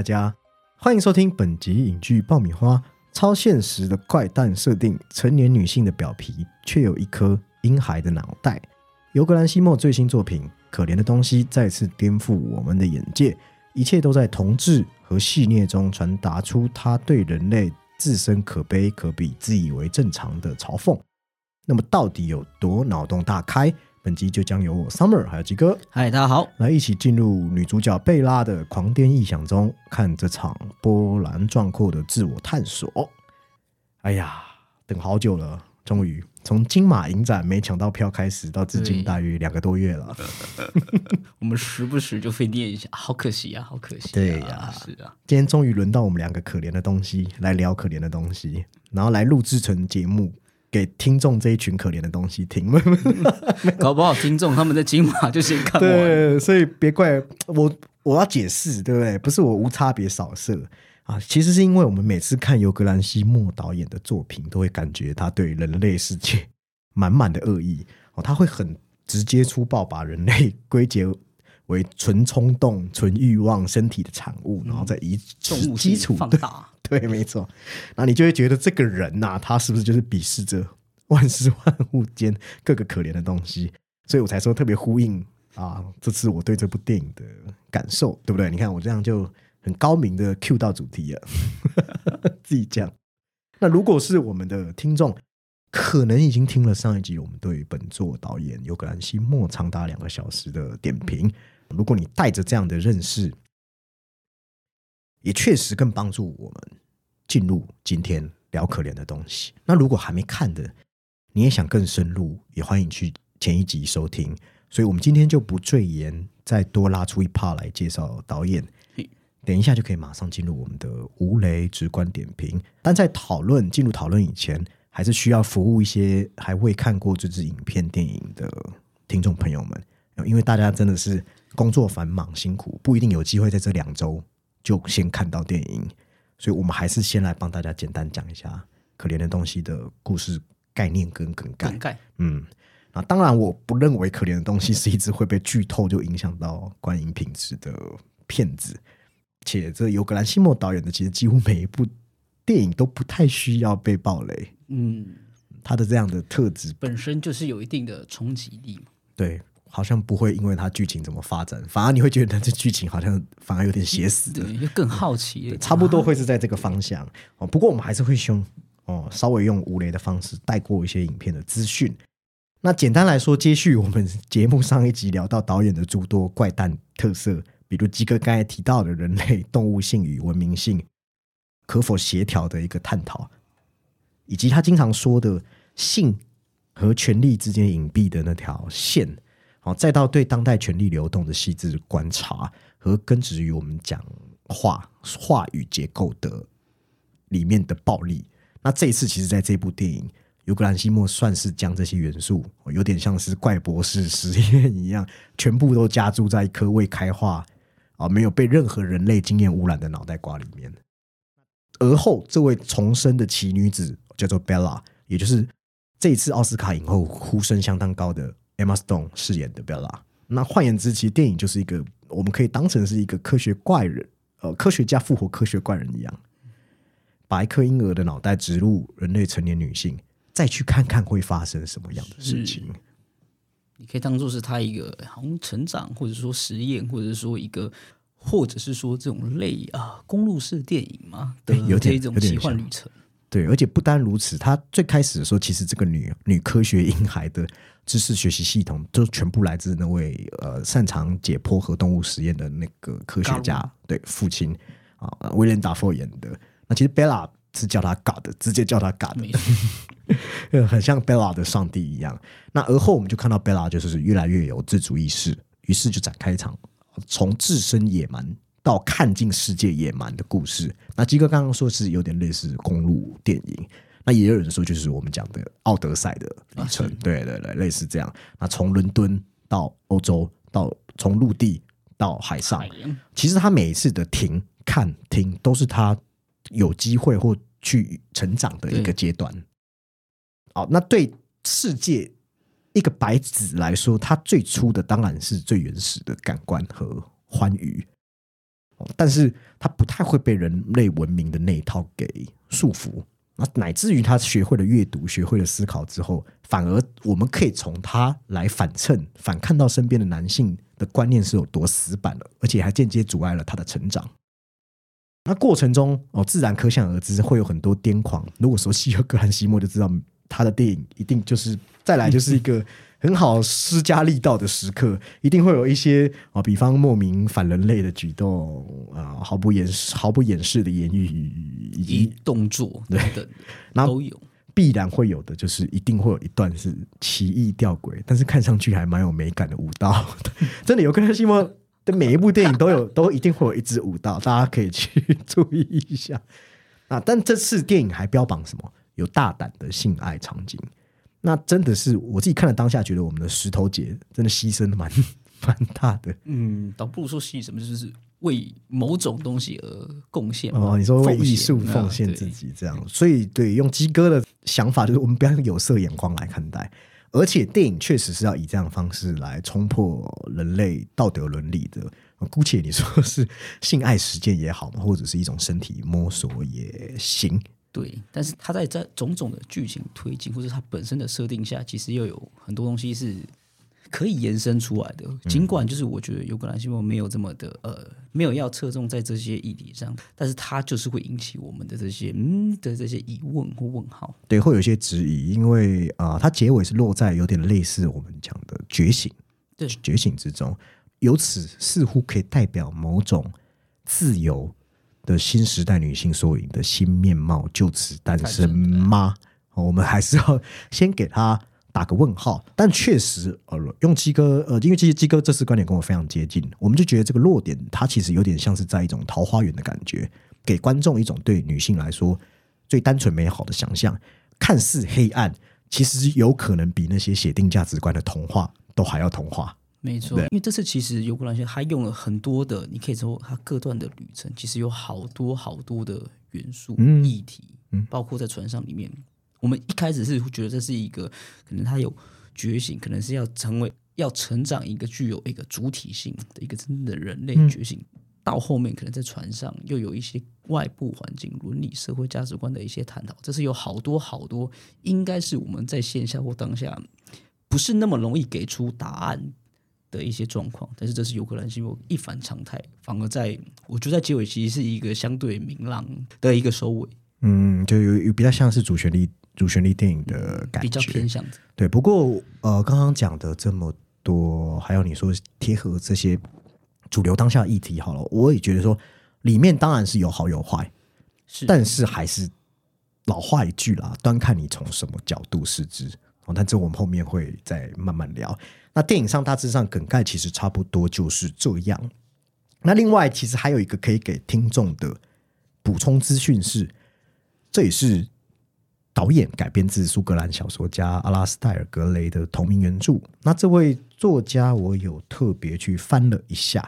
大家欢迎收听本集影剧爆米花。超现实的怪诞设定，成年女性的表皮却有一颗婴孩的脑袋。尤格兰西莫最新作品《可怜的东西》再次颠覆我们的眼界，一切都在同志和戏谑中传达出他对人类自身可悲可比、自以为正常的嘲讽。那么，到底有多脑洞大开？本集就将由我 Summer 还有吉哥嗨，大家好。来一起进入女主角贝拉的狂癫异想中，看这场波澜壮阔的自我探索。哎呀，等好久了，终于从金马影展没抢到票开始，到至今大约两个多月了。我们时不时就会念一下，好可惜啊，好可惜、啊。对呀是啊，今天终于轮到我们两个可怜的东西来聊可怜的东西，然后来录制成节目给听众这一群可怜的东西听。搞不好听众他们在金马就先看完。对，所以别怪我，我要解释，对不对？不是我无差别扫射啊，其实是因为我们每次看尤格兰西莫导演的作品，都会感觉他对人类世界 满满的恶意哦，他会很直接粗暴把人类 归结为纯冲动、纯欲望、身体的产物，然后再以动基础放大，对，没错。然后你就会觉得这个人呐、他是不是就是鄙视着万事万物间各个可怜的东西？所以我才说特别呼应啊，这次我对这部电影的感受，对不对？你看我这样就很高明的 Q 到主题了，自己讲。那如果是我们的听众，可能已经听了上一集我们对本作导演尤格兰西莫长达两个小时的点评。如果你带着这样的认识，也确实更帮助我们进入今天聊可怜的东西。那如果还没看的，你也想更深入，也欢迎去前一集收听。所以我们今天就不赘言，再多拉出一 part 来介绍导演嘿。等一下就可以马上进入我们的无雷直观点评。但在讨论进入讨论以前，还是需要服务一些还未看过这支影片电影的听众朋友们，因为大家真的是工作繁忙辛苦，不一定有机会在这两周就先看到电影，所以我们还是先来帮大家简单讲一下《可怜的东西》的故事概念跟梗概梗。概嗯，啊，当然我不认为《可怜的东西》是一直会被剧透就影响到观影品质的片子，且这由格兰西莫导演的其实几乎每一部电影都不太需要被暴雷，嗯，他的这样的特质本身就是有一定的冲击力嘛。对，好像不会因为它剧情怎么发展，反而你会觉得这剧情好像反而有点写死的，对，就更好奇。差不多会是在这个方向哦。不过我们还是会凶哦，稍微用无雷的方式带过一些影片的资讯。那简单来说，接续我们节目上一集聊到导演的诸多怪诞特色，比如基哥刚才提到的人类动物性与文明性可否协调的一个探讨，以及他经常说的性和权力之间隐蔽的那条线，好，再到对当代权力流动的细致观察和根植于我们讲话话语结构的里面的暴力。那这一次，其实在这部电影，尤格兰西莫算是将这些元素，有点像是怪博士实验一样，全部都加注在一颗未开化啊、没有被任何人类经验污染的脑袋瓜里面。而后，这位重生的奇女子叫做 Bella，也就是这一次奥斯卡影后呼声相当高的 Emma Stone 饰演的 Bella。那换言之，其实电影就是一个我们可以当成是一个科学怪人，呃，科学家复活科学怪人一样，把一颗婴儿的脑袋植入人类成年女性，再去看看会发生什么样的事情。你可以当做是他一个好像成长，或者说实验，或者说一个，或者是说这种类啊公路式电影嘛，的对有点这种奇幻旅程。对，而且不单如此，他最开始的时候，其实这个女女科学婴孩的知识学习系统，就全部来自那位呃擅长解剖和动物实验的那个科学家，对父亲啊，威廉达佛演的。那其实 Bella 是叫他 God，直接叫他 God，很像 Bella 的上帝一样。那而后我们就看到 Bella 就是越来越有自主意识，于是就展开一场从自身野蛮到看尽世界野蛮的故事。那基哥刚刚说是有点类似公路电影，那也有人说就是我们讲的奥德赛的旅程，对对对，类似这样。那从伦敦到欧洲，到从陆地到海上海，其实他每一次的停、看、听，都是他有机会或去成长的一个对阶段。好，那对世界一个白纸来说，他最初的当然是最原始的感官和欢愉。但是他不太会被人类文明的那一套给束缚。那乃至于他学会了阅读，学会了思考之后，反而我们可以从他来反衬、反看到身边的男性的观念是有多死板了，而且还间接阻碍了他的成长。那过程中哦，自然可想而知会有很多癫狂。如果说西尔格兰西莫就知道他的电影一定就是再来就是一个很好施加力道的时刻，一定会有一些啊，比方莫名反人类的举动啊，毫不掩饰、毫不掩饰的言语以以及动作等等那都有。必然会有的，就是一定会有一段是奇异吊诡，但是看上去还蛮有美感的舞蹈。真的有跟西莫的每一部电影都有，都一定会有一支舞蹈，大家可以去注意一下。啊，但这次电影还标榜什么？有大胆的性爱场景。那真的是我自己看了当下，觉得我们的石头姐真的牺牲蛮 蛮大的。嗯，倒不如说是什么，就是为某种东西而贡献。哦，你说为艺术啊奉献自己这样，所以对用鸡哥的想法，就是我们不要用有色眼光来看待，而且电影确实是要以这样的方式来冲破人类道德伦理的。呃姑且你说是性爱实践也好嘛，或者是一种身体摸索也行。对，但是它在在种种的剧情推进，或者它本身的设定下，其实又有很多东西是可以延伸出来的。尽管就是我觉得尤格兰西莫没有这么的呃，没有要侧重在这些议题上，但是它就是会引起我们的这些嗯的这些疑问或问号。对，会有一些质疑，因为啊、呃它结尾是落在有点类似我们讲的觉醒，对觉醒之中，由此似乎可以代表某种自由的新时代女性缩影的新面貌就此诞生吗？我们还是要先给她打个问号。但确实，呃，用鸡哥，呃，因为鸡鸡哥这次观点跟我非常接近，我们就觉得这个落点它其实有点像是在一种桃花源的感觉，给观众一种对女性来说最单纯美好的想象，看似黑暗，其实有可能比那些写定价值观的童话都还要童话。没错，因为这次其实尤格兰西他用了很多的，你可以说他各段的旅程，其实有好多好多的元素、嗯议题，包括在船上里面。我们一开始是觉得这是一个可能他有觉醒，可能是要成为要成长一个具有一个主体性的一个真正的人类觉醒。到后面可能在船上又有一些外部环境、伦理、社会价值观的一些探讨，这是有好多好多，应该是我们在线下或当下不是那么容易给出答案的一些状况，但是这是有可能是一反常态，反而在我觉得在结尾其实是一个相对明朗的一个收尾，嗯，就有有比较像是主旋律主旋律电影的感比较觉。偏向的对，不过呃，刚刚讲的这么多，还有你说贴合这些主流当下议题，好了，我也觉得说里面当然是有好有坏，是，但是还是老话一句啦，端看你从什么角度视之。但这我们后面会再慢慢聊。那电影上大致上梗概其实差不多就是这样。那另外，其实还有一个可以给听众的补充资讯是，这也是导演改编自苏格兰小说家阿拉斯泰尔·格雷的同名原著。那这位作家，我有特别去翻了一下，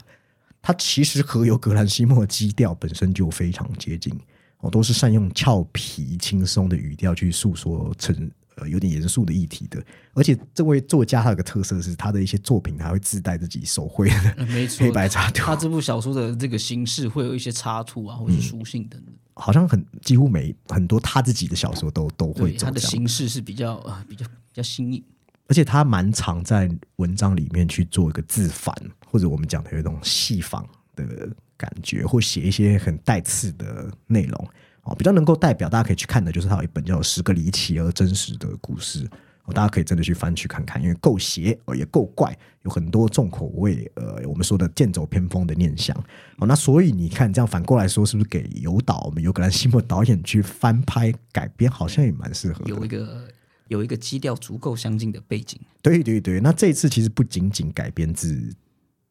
他其实和有格兰西莫基调本身就非常接近。哦，都是善用俏皮轻松的语调去诉说成呃有点严肃的议题的。而且这位作家他有个特色是，他的一些作品还会自带自己手绘的呃没错，黑白插图他这部小说的这个形式会有一些插图啊，或者是书信等等，好像很几乎每很多他自己的小说都都会对，它的。形式是比较呃比较比较新颖，而且他蛮常在文章里面去做一个自反，或者我们讲的有一种戏仿的感觉，或写一些很带刺的内容哦，比较能够代表大家可以去看的，就是他有一本叫《十个离奇而真实的故事》哦，大家可以真的去翻去看看，因为够邪哦，也够怪，有很多重口味，呃，我们说的剑走偏锋的念想哦，那所以你看这样反过来说，是不是给尤导我们尤格兰西莫导演去翻拍改编，好像也蛮适合的。有一个有一个基调足够相近的背景，对对对，那这一次其实不仅仅改编自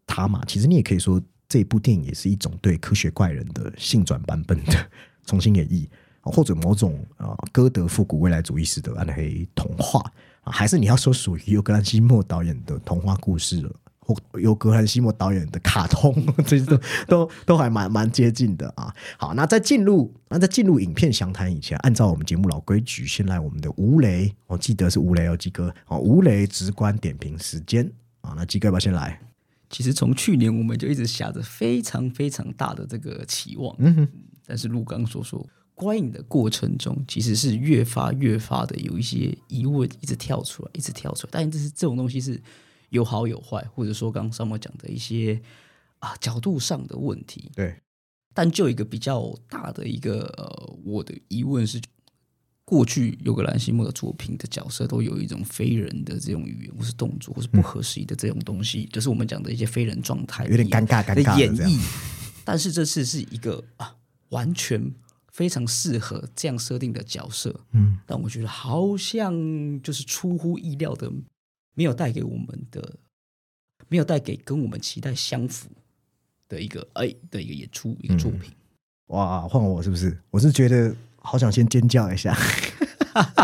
他嘛，其实你也可以说这部电影也是一种对科学怪人的性转版本的重新演绎，或者某种啊歌德复古未来主义式的暗黑童话啊，还是你要说属于尤格兰西莫导演的童话故事了。或尤格兰西莫导演的卡通，这些都都都还蛮蛮接近的啊。好，那在进入那在进入影片详谈以前，按照我们节目老规矩，先来我们的吴雷，我、记得是吴雷哦，鸡哥哦，吴雷直观点评时间啊。那鸡哥要不要先来？其实从去年我们就一直下着非常非常大的这个期望，嗯哼，但是陆刚所说，观影的过程中其实是越发越发的有一些疑问一直跳出来，一直跳出来。但这是这种东西是有好有坏，或者说刚刚上面讲的一些啊角度上的问题。对，但就一个比较大的一个呃，我的疑问是，过去有个兰西莫的作品的角色都有一种非人的这种语言，或是动作，或是不合时宜的这种东西，就是我们讲的一些非人状态，有点尴尬尴的尬的演绎。但是这次是一个啊，完全非常适合这样设定的角色。嗯，但我觉得好像就是出乎意料的，没有带给我们的，没有带给跟我们期待相符的一个哎的一个演出一个作品。哇，换我是不是？我是觉得好想先尖叫一下，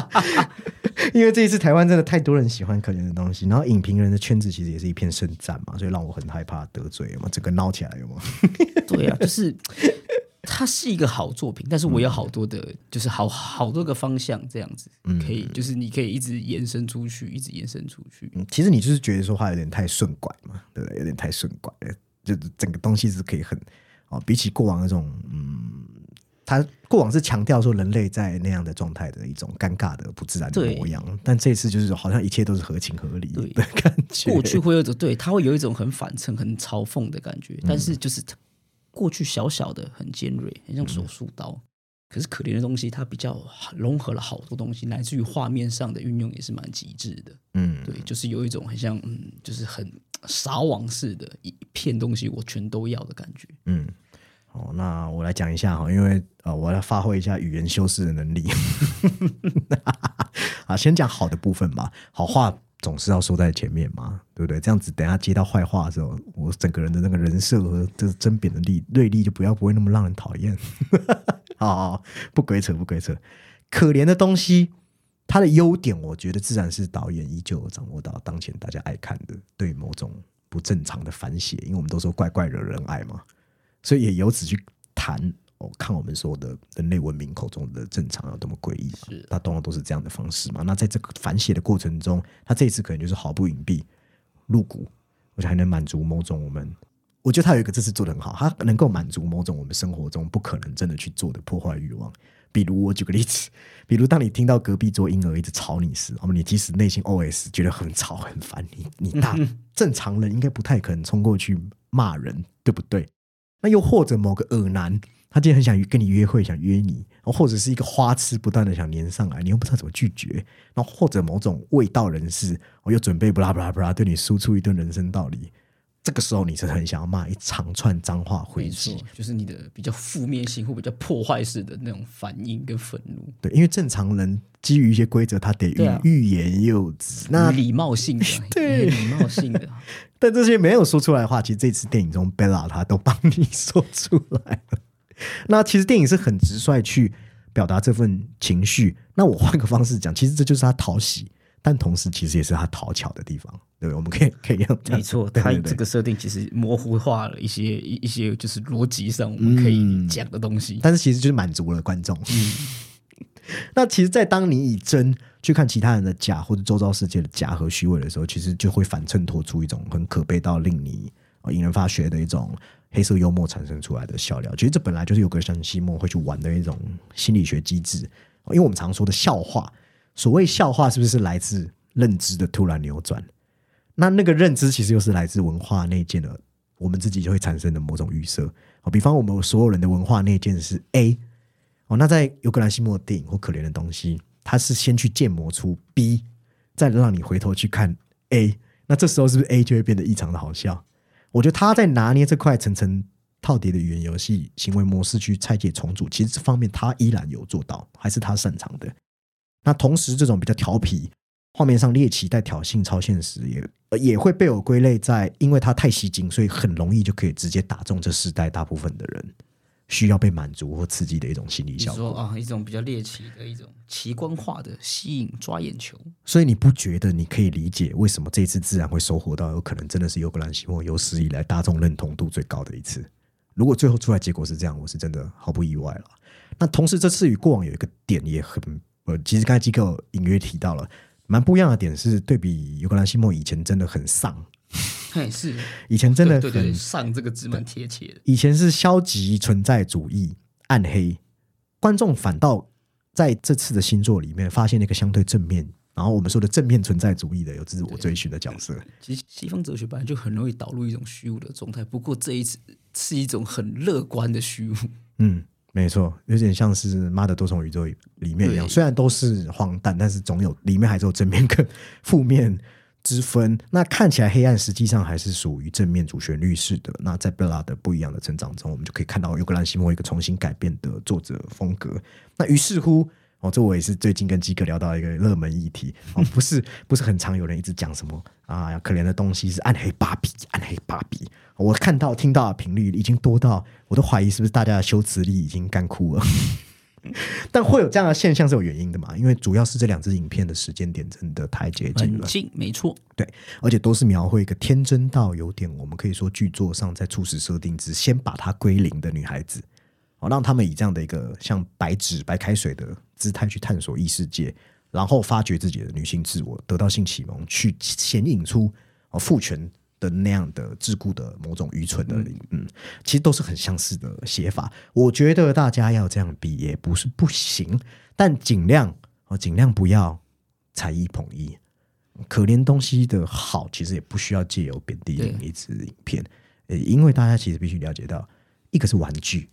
因为这一次台湾真的太多人喜欢可怜的东西，然后影评人的圈子其实也是一片圣战嘛，所以让我很害怕得罪嘛，整个闹起来有吗？对啊，就是它是一个好作品，但是我有好多的，就是好好多个方向这样子，可以就是你可以一直延伸出去，一直延伸出去。嗯，其实你就是觉得说话有点太顺拐嘛，对不对？有点太顺拐了，就是整个东西是可以很哦，比起过往那种嗯。他过往是强调说人类在那样的状态的一种尴尬的不自然的模样，但这次就是好像一切都是合情合理对的感觉。过去会有一种对，它会有一种很反衬、很嘲讽的感觉，但是就是它过去小小的、很尖锐，很像手术刀。可是可怜的东西，它比较融合了好多东西，来自于画面上的运用也是蛮极致的。嗯，对，就是有一种很像，嗯，就是很撒网式的一片东西，我全都要的感觉。嗯，哦，那我来讲一下哈，因为呃，我要发挥一下语言修饰的能力。啊，先讲好的部分吧，好话总是要说在前面嘛，对不对？这样子等下接到坏话的时候，我整个人的那个人设和这个争辩的力锐利就不要不会那么让人讨厌。好好好，不鬼扯不鬼扯，可怜的东西。它的优点，我觉得自然是导演依旧掌握到当前大家爱看的对某种不正常的反写，因为我们都说怪怪惹人爱嘛，所以也由此去谈哦，看我们说的人类文明口中的正常有多么诡异嘛是，它通常都是这样的方式嘛。那在这个反写的过程中，他这一次可能就是毫不隐蔽、露骨，而且还能满足某种我们。我觉得他有一个这次做的很好，他能够满足某种我们生活中不可能真的去做的破坏欲望。比如我举个例子，比如当你听到隔壁桌婴儿一直吵你时，那么你即使内心 OS 觉得很吵很烦，你你大正常人应该不太可能冲过去骂人，对不对？那又或者某个恶男，他今天很想跟你约会，想约你，或者是一个花痴不断的想黏上来，你又不知道怎么拒绝，然后或者某种味道人士，我又准备不拉不拉不拉对你输出一顿人生道理，这个时候你是很想要骂一长串脏话回没错击，，就是你的比较负面性或比较破坏式的那种反应跟愤怒，对，因为正常人基于一些规则，他得欲、啊。欲言又止。那礼貌性的，对。礼貌性的，但这些没有说出来的话，其实这次电影中 Bella 她都帮你说出来了。那其实电影是很直率去表达这份情绪。那我换个方式讲，其实这就是他讨喜，但同时其实也是他讨巧的地方，对不对？我们可以可以用这样没错，对对对它这个设定其实模糊化了一些一一些就是逻辑上我们可以讲的东西。但是其实就是满足了观众。嗯 那其实，在当你以真去看其他人的假或者周遭世界的假和虚伪的时候，其实就会反衬托出一种很可悲到令你呃引人发噱的一种黑色幽默产生出来的笑料。其实这本来就是有个像西莫会去玩的一种心理学机制，因为我们常说的笑话，所谓笑话是不是来自认知的突然扭转？那那个认知其实又是来自文化内建的，我们自己就会产生的某种预设。哦，比方我们所有人的文化内建是 A，哦，那在尤格兰西莫的电影或可怜的东西，它是先去建模出 B，再让你回头去看 A，那这时候是不是 A 就会变得异常的好笑？我觉得他在拿捏这块层层套叠的语言游戏行为模式去拆解重组，其实这方面他依然有做到，还是他擅长的。那同时，这种比较调皮、画面上猎奇带挑衅、超现实，也也会被我归类在，因为它太吸睛，所以很容易就可以直接打中这世代大部分的人需要被满足或刺激的一种心理效果。说啊，一种比较猎奇的一种奇观化的吸引抓眼球，所以你不觉得你可以理解为什么这一次自然会收获到有可能真的是尤格兰西莫有史以来大众认同度最高的一次？如果最后出来结果是这样，我是真的毫不意外了。那同时，这次与过往有一个点也很呃，其实刚才基克隐约提到了，蛮不一样的点是对比尤格兰西莫以前真的很丧，嘿，是以前真的对对对，很上这个字蛮贴切的。以前是消极存在主义、暗黑，观众反倒在这次的星座里面发现了一个相对正面，然后我们说的正面存在主义的有自我追寻的角色。其实西方哲学本来就很容易导入一种虚无的状态，不过这一次是一种很乐观的虚无。嗯，没错，有点像是《妈的多重宇宙》里面一样，虽然都是荒诞，但是总有里面还是有正面跟负面之分。那看起来黑暗，实际上还是属于正面主旋律式的。那在贝拉的不一样的成长中，我们就可以看到尤格兰西莫一个重新改变的作者风格。那于是乎。哦，这我也是最近跟基哥聊到一个热门议题哦，不是不是很常有人一直讲什么啊，可怜的东西是暗黑芭比，暗黑芭比。我看到听到的频率已经多到，我都怀疑是不是大家的修辞力已经干枯了。但会有这样的现象是有原因的嘛？因为主要是这两支影片的时间点真的太接近了，近，没错。对，而且都是描绘一个天真到有点，我们可以说剧作上在初始设定之先把它归零的女孩子，哦，让他们以这样的一个像白纸白开水的姿态去探索异世界，然后发掘自己的女性自我，得到性启蒙，去显影出哦父权的那样的桎梏的某种愚蠢的，嗯，其实都是很相似的写法。我觉得大家要这样比也不是不行，但尽量哦，尽量不要才艺捧一。可怜东西的好，其实也不需要借由贬低另一支影片，呃，因为大家其实必须了解到，一个是玩具、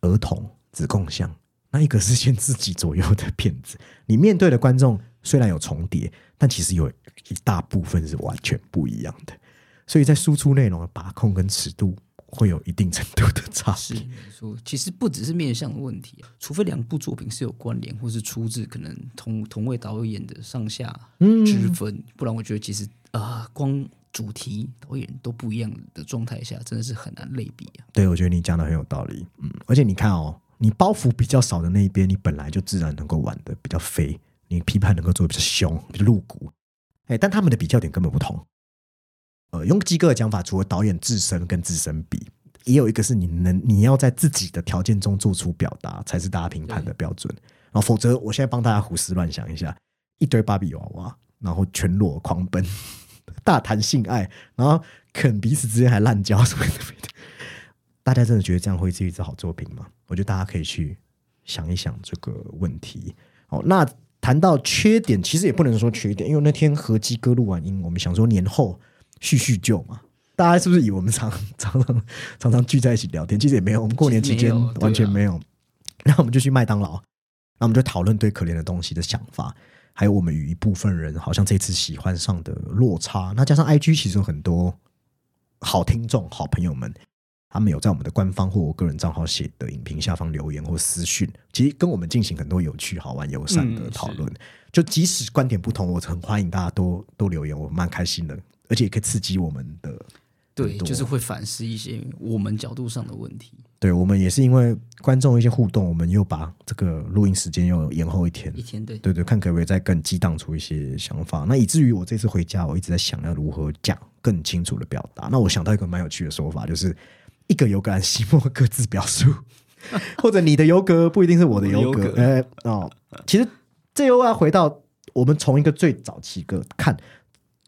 儿童、子供像，那一个是先自己左右的骗子。你面对的观众虽然有重叠，但其实有一大部分是完全不一样的，所以在输出内容的把控跟尺度会有一定程度的差 是别。没错，其实不只是面向的问题，啊除非两部作品是有关联，或是出自可能同同位导演的上下之分，不然我觉得其实啊、呃光主题导演都不一样的状态下，真的是很难类比啊。对，我觉得你讲的很有道理。嗯，而且你看哦，你包袱比较少的那一边，你本来就自然能够玩的比较飞，你批判能够做的比较凶、比较露骨。哎，但他们的比较点根本不同。呃，用基哥的讲法，除了导演自身跟自身比，也有一个是你能你要在自己的条件中做出表达，才是大家评判的标准。然后，否则我现在帮大家胡思乱想一下，一堆芭比娃娃，然后全裸狂奔，大谈性爱，然后肯彼此之间还滥交什么的。大家真的觉得这样会是一支好作品吗？我觉得大家可以去想一想这个问题。哦，那谈到缺点，其实也不能说缺点，因为那天和基哥录完音，我们想说年后叙叙旧嘛。大家是不是以为我们常 常常常常聚在一起聊天？其实也没有，我们过年期间其实没有啊完全没有。然后我们就去麦当劳，那我们就讨论对可怜的东西的想法，还有我们与一部分人好像这次喜欢上的落差。那加上 IG 其实有很多好听众、好朋友们，他们有在我们的官方或我个人账号写的影评下方留言或私讯，其实跟我们进行很多有趣、好玩、友善的嗯讨论。就即使观点不同，我很欢迎大家多多留言，我蛮开心的，而且也可以刺激我们的。对，就是会反思一些我们角度上的问题。对我们也是因为观众一些互动，我们又把这个录音时间又延后一天一。天对对对，看可不可以再更激荡出一些想法。那以至于我这次回家，我一直在想要如何讲更清楚的表达。那我想到一个蛮有趣的说法，就是一个尤格兰西莫各自表述，或者你的尤格不一定是我的尤格。我的尤格呃哦，其实这又要回到我们从一个最早期个看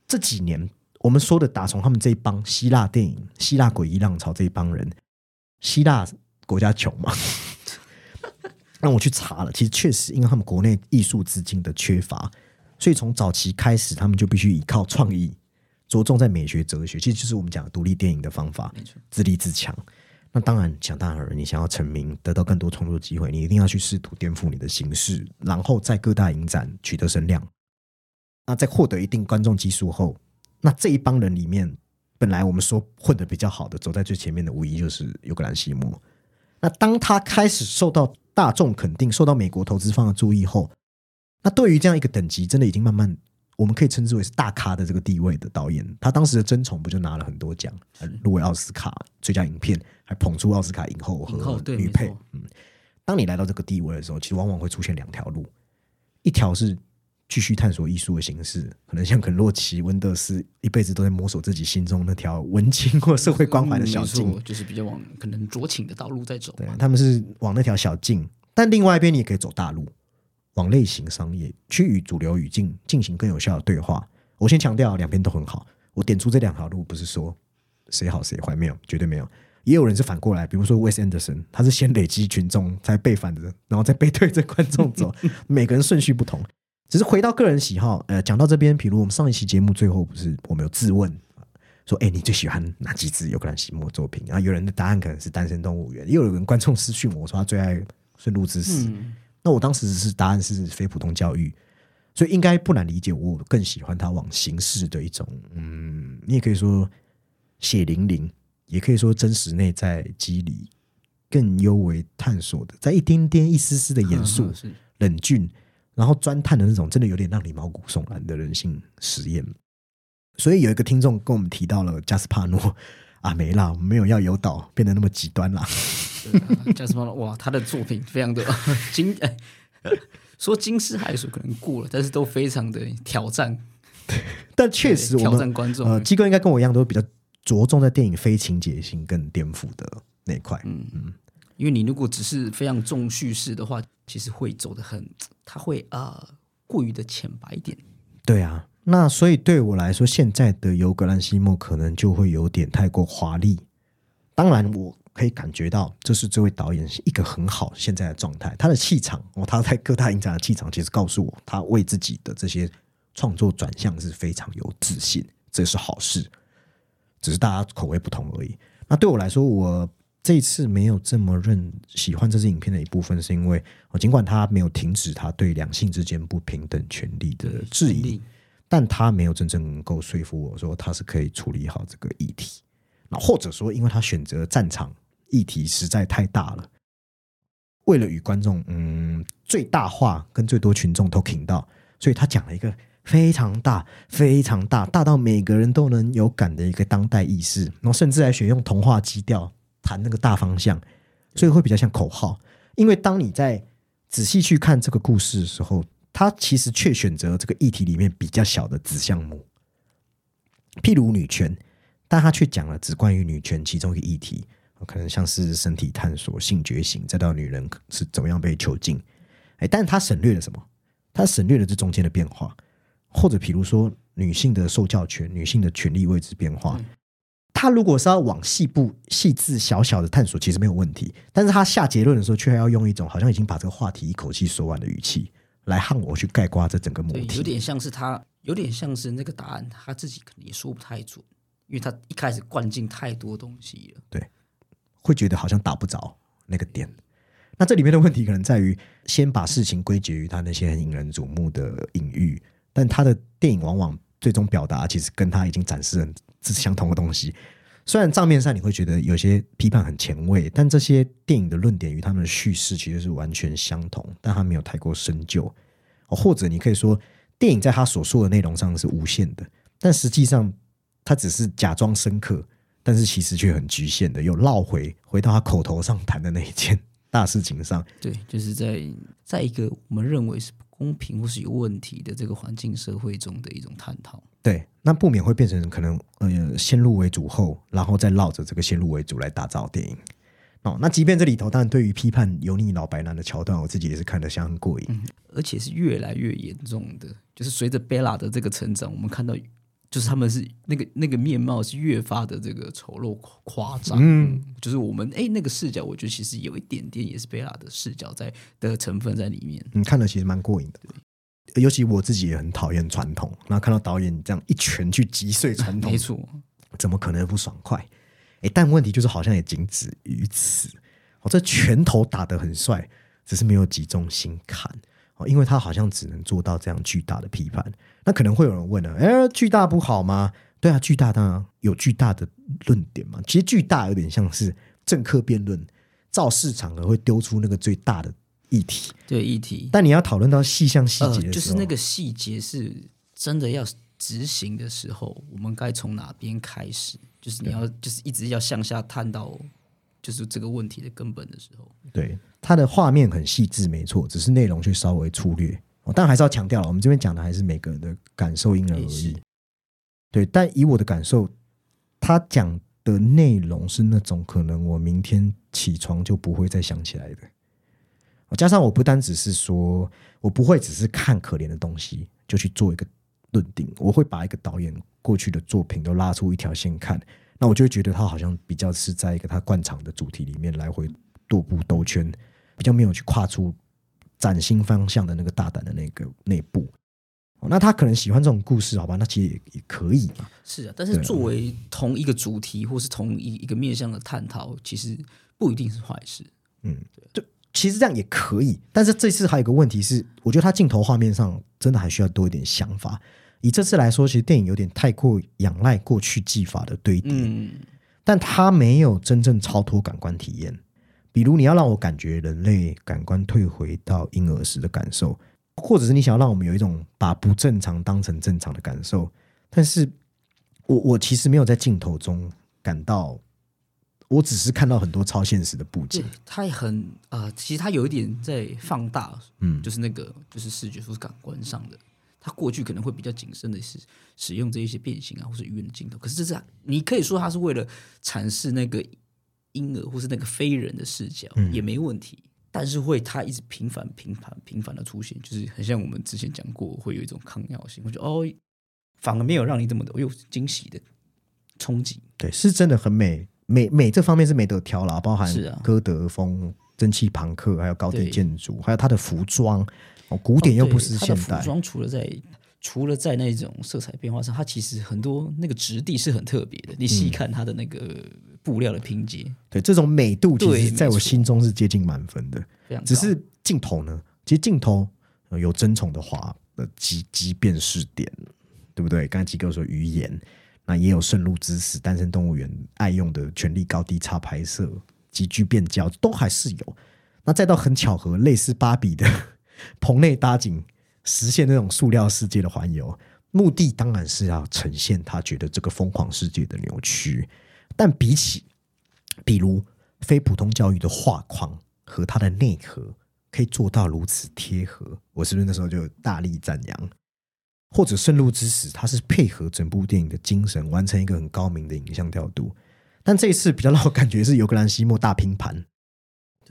这几年我们说的，打从他们这一帮希腊电影、希腊诡异浪潮这一帮人，希腊国家穷嘛。那我去查了，其实确实，因为他们国内艺术资金的缺乏，所以从早期开始，他们就必须依靠创意，着重在美学、哲学，其实就是我们讲的独立电影的方法，自立自强。那当然，想当然尔，你想要成名，得到更多创作机会，你一定要去试图颠覆你的形式，然后在各大影展取得声量。那在获得一定观众基数后，那这一帮人里面，本来我们说混的比较好的，走在最前面的，无疑就是尤格兰西莫。那当他开始受到大众肯定，受到美国投资方的注意后，那对于这样一个等级，真的已经慢慢，我们可以称之为是大咖的这个地位的导演，他当时的争宠不就拿了很多奖，还入围奥斯卡最佳影片，还捧出奥斯卡影后和女配。嗯，当你来到这个地位的时候，其实往往会出现两条路，一条是继续探索艺术的形式，可能像肯洛奇、温德斯一辈子都在摸索自己心中那条文青或社会关怀的小径错，就是比较往可能酌情的道路在走嘛。对他们是往那条小径，但另外一边你也可以走大路，往类型商业去与主流语境进行更有效的对话。我先强调，两边都很好。我点出这两条路，不是说谁好谁坏，没有，绝对没有。也有人是反过来，比如说 Wes Anderson，他是先累积群众，才背反着，然后再背对着观众走。每个人顺序不同，只是回到个人喜好。呃，讲到这边，比如我们上一期节目最后不是我们有自问，说，哎，你最喜欢哪几支尤格兰西莫作品？然后有人的答案可能是《单身动物园》，也有人观众私讯我说他最爱《顺路之死》。那我当时是答案是非普通教育，所以应该不难理解，我更喜欢他往形式的一种，嗯，你也可以说血淋淋。也可以说真实内在机理更优为探索的，在一丁点一丝丝的严肃、冷峻，然后钻探的那种，真的有点让你毛骨悚然的人性实验。所以有一个听众跟我们提到了加斯帕诺啊，没啦，没有要诱导变得那么极端啦。加斯帕诺哇，他的作品非常的 惊，说惊世骇俗可能过了，但是都非常的挑战。但确实，挑战观众，呃，机构应该跟我一样，都比较。着重在电影非情节性跟颠覆的那块，嗯嗯，因为你如果只是非常重叙事的话，其实会走的很，他会啊过于的浅白一点。对啊，那所以对我来说，现在的尤格兰西莫可能就会有点太过华丽。当然，我可以感觉到这是这位导演是一个很好现在的状态，他的气场哦，他在各大影展的气场，其实告诉我，他为自己的这些创作转向是非常有自信，这是好事。只是大家口味不同而已。那对我来说，我这一次没有这么认喜欢这支影片的一部分，是因为我尽管他没有停止他对两性之间不平等权利的质疑，但他没有真正能够说服我说他是可以处理好这个议题。那或者说，因为他选择战场议题实在太大了，为了与观众嗯最大化跟最多群众都听到，所以他讲了一个。非常大，非常大，大到每个人都能有感的一个当代意识，然后甚至还选用童话基调谈那个大方向，所以会比较像口号。因为当你在仔细去看这个故事的时候，他其实却选择这个议题里面比较小的子项目，譬如女权，但他却讲了只关于女权其中一个议题，可能像是身体探索、性觉醒，再到女人是怎么样被囚禁。哎，但他省略了什么？他省略了这中间的变化。或者，比如说女性的受教权、女性的权利位置变化，他如果是要往细部、细致、小小的探索，其实没有问题。但是他下结论的时候，却要用一种好像已经把这个话题一口气说完的语气，来和我去概括这整个母题。有点像是他，有点像是那个答案，他自己可能也说不太准，因为他一开始灌进太多东西了。对，会觉得好像打不着那个点。那这里面的问题可能在于，先把事情归结于他那些很引人瞩目的隐喻。但他的电影往往最终表达，其实跟他已经展示的是相同的东西。虽然账面上你会觉得有些批判很前卫，但这些电影的论点与他们的叙事其实是完全相同，但他没有太过深究。或者你可以说，电影在他所说的内容上是无限的，但实际上他只是假装深刻，但是其实却很局限的，又绕回回到他口头上谈的那一件大事情上。对，就是在在一个我们认为是。公平或是有问题的这个环境社会中的一种探讨，对，那不免会变成可能呃先入为主后，然后再绕着这个先入为主来打造电影哦。那即便这里头，当然对于批判油腻老白男的桥段，我自己也是看得相当过瘾，而且是越来越严重的，就是随着贝拉的这个成长，我们看到。就是他们是那个那个面貌是越发的这个丑陋夸张，嗯，就是我们哎那个视角，我觉得其实有一点点也是贝拉的视角在的成分在里面，你看了其实蛮过瘾的，尤其我自己也很讨厌传统，然后看到导演这样一拳去击碎传统，没错，怎么可能不爽快？哎，但问题就是好像也仅止于此，哦，这拳头打得很帅，只是没有集中心坎。因为他好像只能做到这样巨大的批判，那可能会有人问了：哎，巨大不好吗？对啊，巨大当然有巨大的论点嘛。其实巨大有点像是政客辩论，造势场合会丢出那个最大的议题，对议题。但你要讨论到细项细节，就是那个细节是真的要执行的时候，我们该从哪边开始？就是你要就是一直要向下探到，就是这个问题的根本的时候，对。它的画面很细致，没错，只是内容却稍微粗略。但还是要强调了，我们这边讲的还是每个人的感受因人而异。对，但以我的感受，他讲的内容是那种可能我明天起床就不会再想起来的。加上我不单只是说我不会只是看可怜的东西就去做一个论定，我会把一个导演过去的作品都拉出一条线看，那我就会觉得他好像比较是在一个他惯常的主题里面来回踱步兜圈，比较没有去跨出崭新方向的那个大胆的那个那一步。哦那他可能喜欢这种故事，好吧？那其实也也可以嘛。是啊，但是作为同一个主题或是同一一个面向的探讨，其实不一定是坏事。嗯，对其实这样也可以，但是这次还有一个问题是，我觉得他镜头画面上真的还需要多一点想法。以这次来说，其实电影有点太过仰赖过去技法的堆叠，嗯，但他没有真正超脱感官体验。比如你要让我感觉人类感官退回到婴儿时的感受，或者是你想要让我们有一种把不正常当成正常的感受，但是我我其实没有在镜头中感到，我只是看到很多超现实的布景，，它也很呃，其实它有一点在放大，嗯就是那个就是视觉或是感官上的。它过去可能会比较谨慎的是使用这一些变形啊，或是语言的镜头，可是这是你可以说它是为了阐释那个婴儿或是那个非人的视角、也没问题，但是会它一直频繁、频繁、频繁的出现，就是很像我们之前讲过，会有一种抗药性，我觉得哦，反而没有让你这么的有惊喜的冲击。对，是真的很美，美美这方面是没得挑啦，包含是啊歌德风、蒸汽朋克，还有高地对建筑，还有它的服装，哦，古典又不是现哦对它的服代，装除了在除了在那种色彩变化上，它其实很多那个质地是很特别的。你细看它的那个布料的拼接，对这种美度，其实在我心中是接近满分的。只是镜头呢，其实镜头、呃有争宠的话，呃，即即便是点，对不对？刚才吉哥说语言，那也有《圣路之死》《单身动物园》爱用的权力高低差拍摄，急剧变焦，都还是有。那再到很巧合，类似芭比的 棚内搭景，实现那种塑料世界的环游，目的当然是要呈现他觉得这个疯狂世界的扭曲。但比起，比如非普通教育的画框和它的内核可以做到如此贴合，我是不是那时候就大力赞扬？或者《圣路之死》，它是配合整部电影的精神，完成一个很高明的影像调度。但这一次比较让我感觉是尤格兰西莫大拼盘，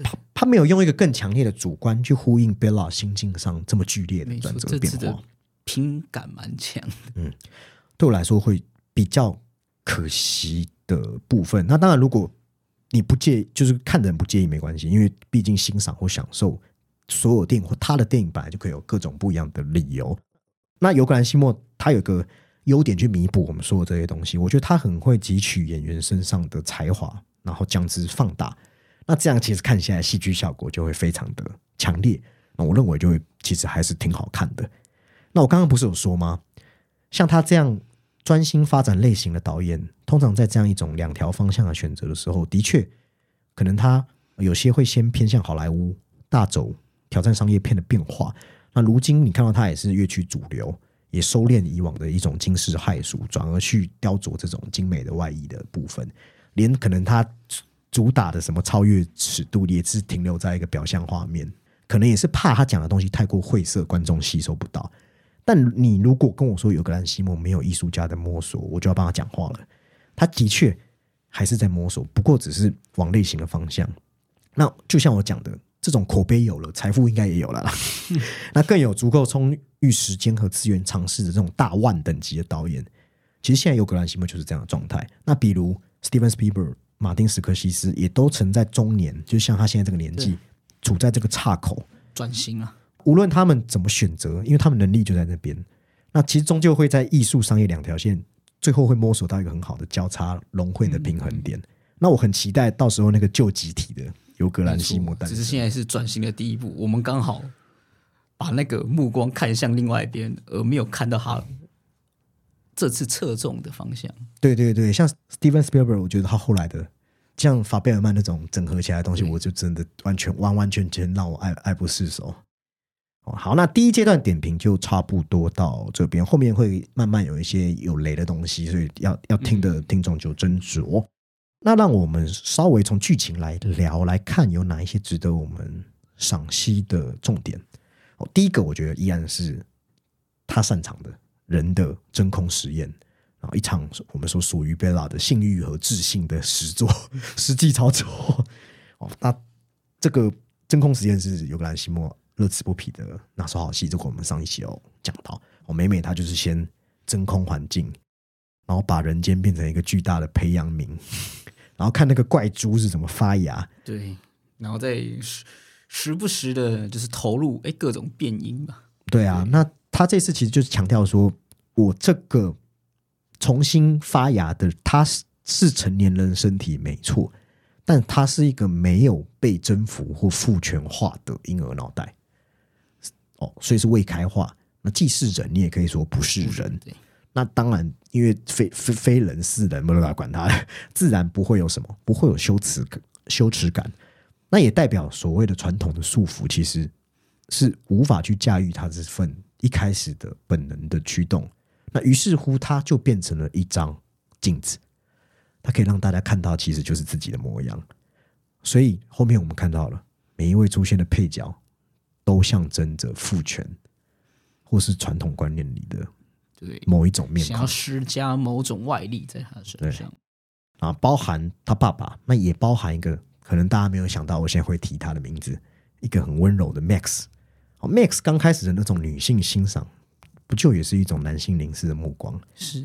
他他没有用一个更强烈的主观去呼应贝拉心境上这么剧烈的转，折变化。拼感蛮强嗯。对我来说会比较可惜的部分。那当然，如果你不介意，就是看的人不介意没关系，因为毕竟欣赏或享受所有电影或他的电影本来就可以有各种不一样的理由。那尤格兰西莫他有个优点去弥补我们说的这些东西，我觉得他很会汲取演员身上的才华，然后将之放大。那这样其实看起来戏剧效果就会非常的强烈。那我认为就会其实还是挺好看的。那我刚刚不是有说吗？像他这样专心发展类型的导演，通常在这样一种两条方向的选择的时候，的确可能他有些会先偏向好莱坞大走挑战商业片的变化。那如今你看到他也是越趋主流，也收敛以往的一种惊世骇俗，转而去雕琢这种精美的外衣的部分，连可能他主打的什么超越尺度，也是停留在一个表象画面，可能也是怕他讲的东西太过晦涩，观众吸收不到。但你如果跟我说有格兰西莫没有艺术家的摸索，我就要帮他讲话了。他的确还是在摸索，不过只是往类型的方向。那就像我讲的，这种口碑有了，财富应该也有了啦。那更有足够充裕时间和资源尝试的这种大腕等级的导演，其实现在有格兰西莫就是这样的状态。那比如 Steven Spielberg、马丁斯科西斯也都曾在中年，就像他现在这个年纪，处在这个岔口。转型啊，无论他们怎么选择，因为他们能力就在那边，那其实终究会在艺术、商业两条线，最后会摸索到一个很好的交叉融汇的平衡点。那我很期待到时候那个旧集体的尤格兰西莫诞生。只是现在是转型的第一步，我们刚好把那个目光看向另外一边，而没有看到他这次侧重的方向。对对对，像 Steven Spielberg，我觉得他后来的像法贝尔曼那种整合起来的东西，我就真的完全完完全全让我爱爱不释手。哦，好，那第一阶段点评就差不多到这边，后面会慢慢有一些有雷的东西，所以要要听的听众就斟酌。那让我们稍微从剧情来聊来看，有哪一些值得我们赏析的重点？哦，第一个我觉得依然是他擅长的人的真空实验。然后一场我们说属于贝拉的性欲和自信的实作 实际操作哦，那这个真空实验是尤格兰西莫乐此不疲的拿手好戏，这个我们上一期有讲到哦，美美她就是先真空环境，然后把人间变成一个巨大的培养皿，然后看那个怪猪是怎么发芽。对，然后再时时不时的就是投入哎各种变音吧。对啊，那他这次其实就是强调说，我这个重新发芽的，他是是成年人身体没错，但他是一个没有被征服或父权化的婴儿脑袋。哦，所以是未开化。那既是人，你也可以说不是人。对，那当然，因为非非非人是人，没办法管他，自然不会有什么，不会有羞耻感羞耻感。那也代表所谓的传统的束缚，其实是无法去驾驭他这份一开始的本能的驱动。那于是乎，他就变成了一张镜子，它可以让大家看到，其实就是自己的模样。所以后面我们看到了每一位出现的配角，都象征着父权，或是传统观念里的对，某一种面孔想要。施加某种外力在他身上。啊，包含他爸爸，那也包含一个可能大家没有想到，我现在会提他的名字，一个很温柔的 Max。哦，Max 刚开始的那种女性欣赏，不就也是一种男性凝视的目光，是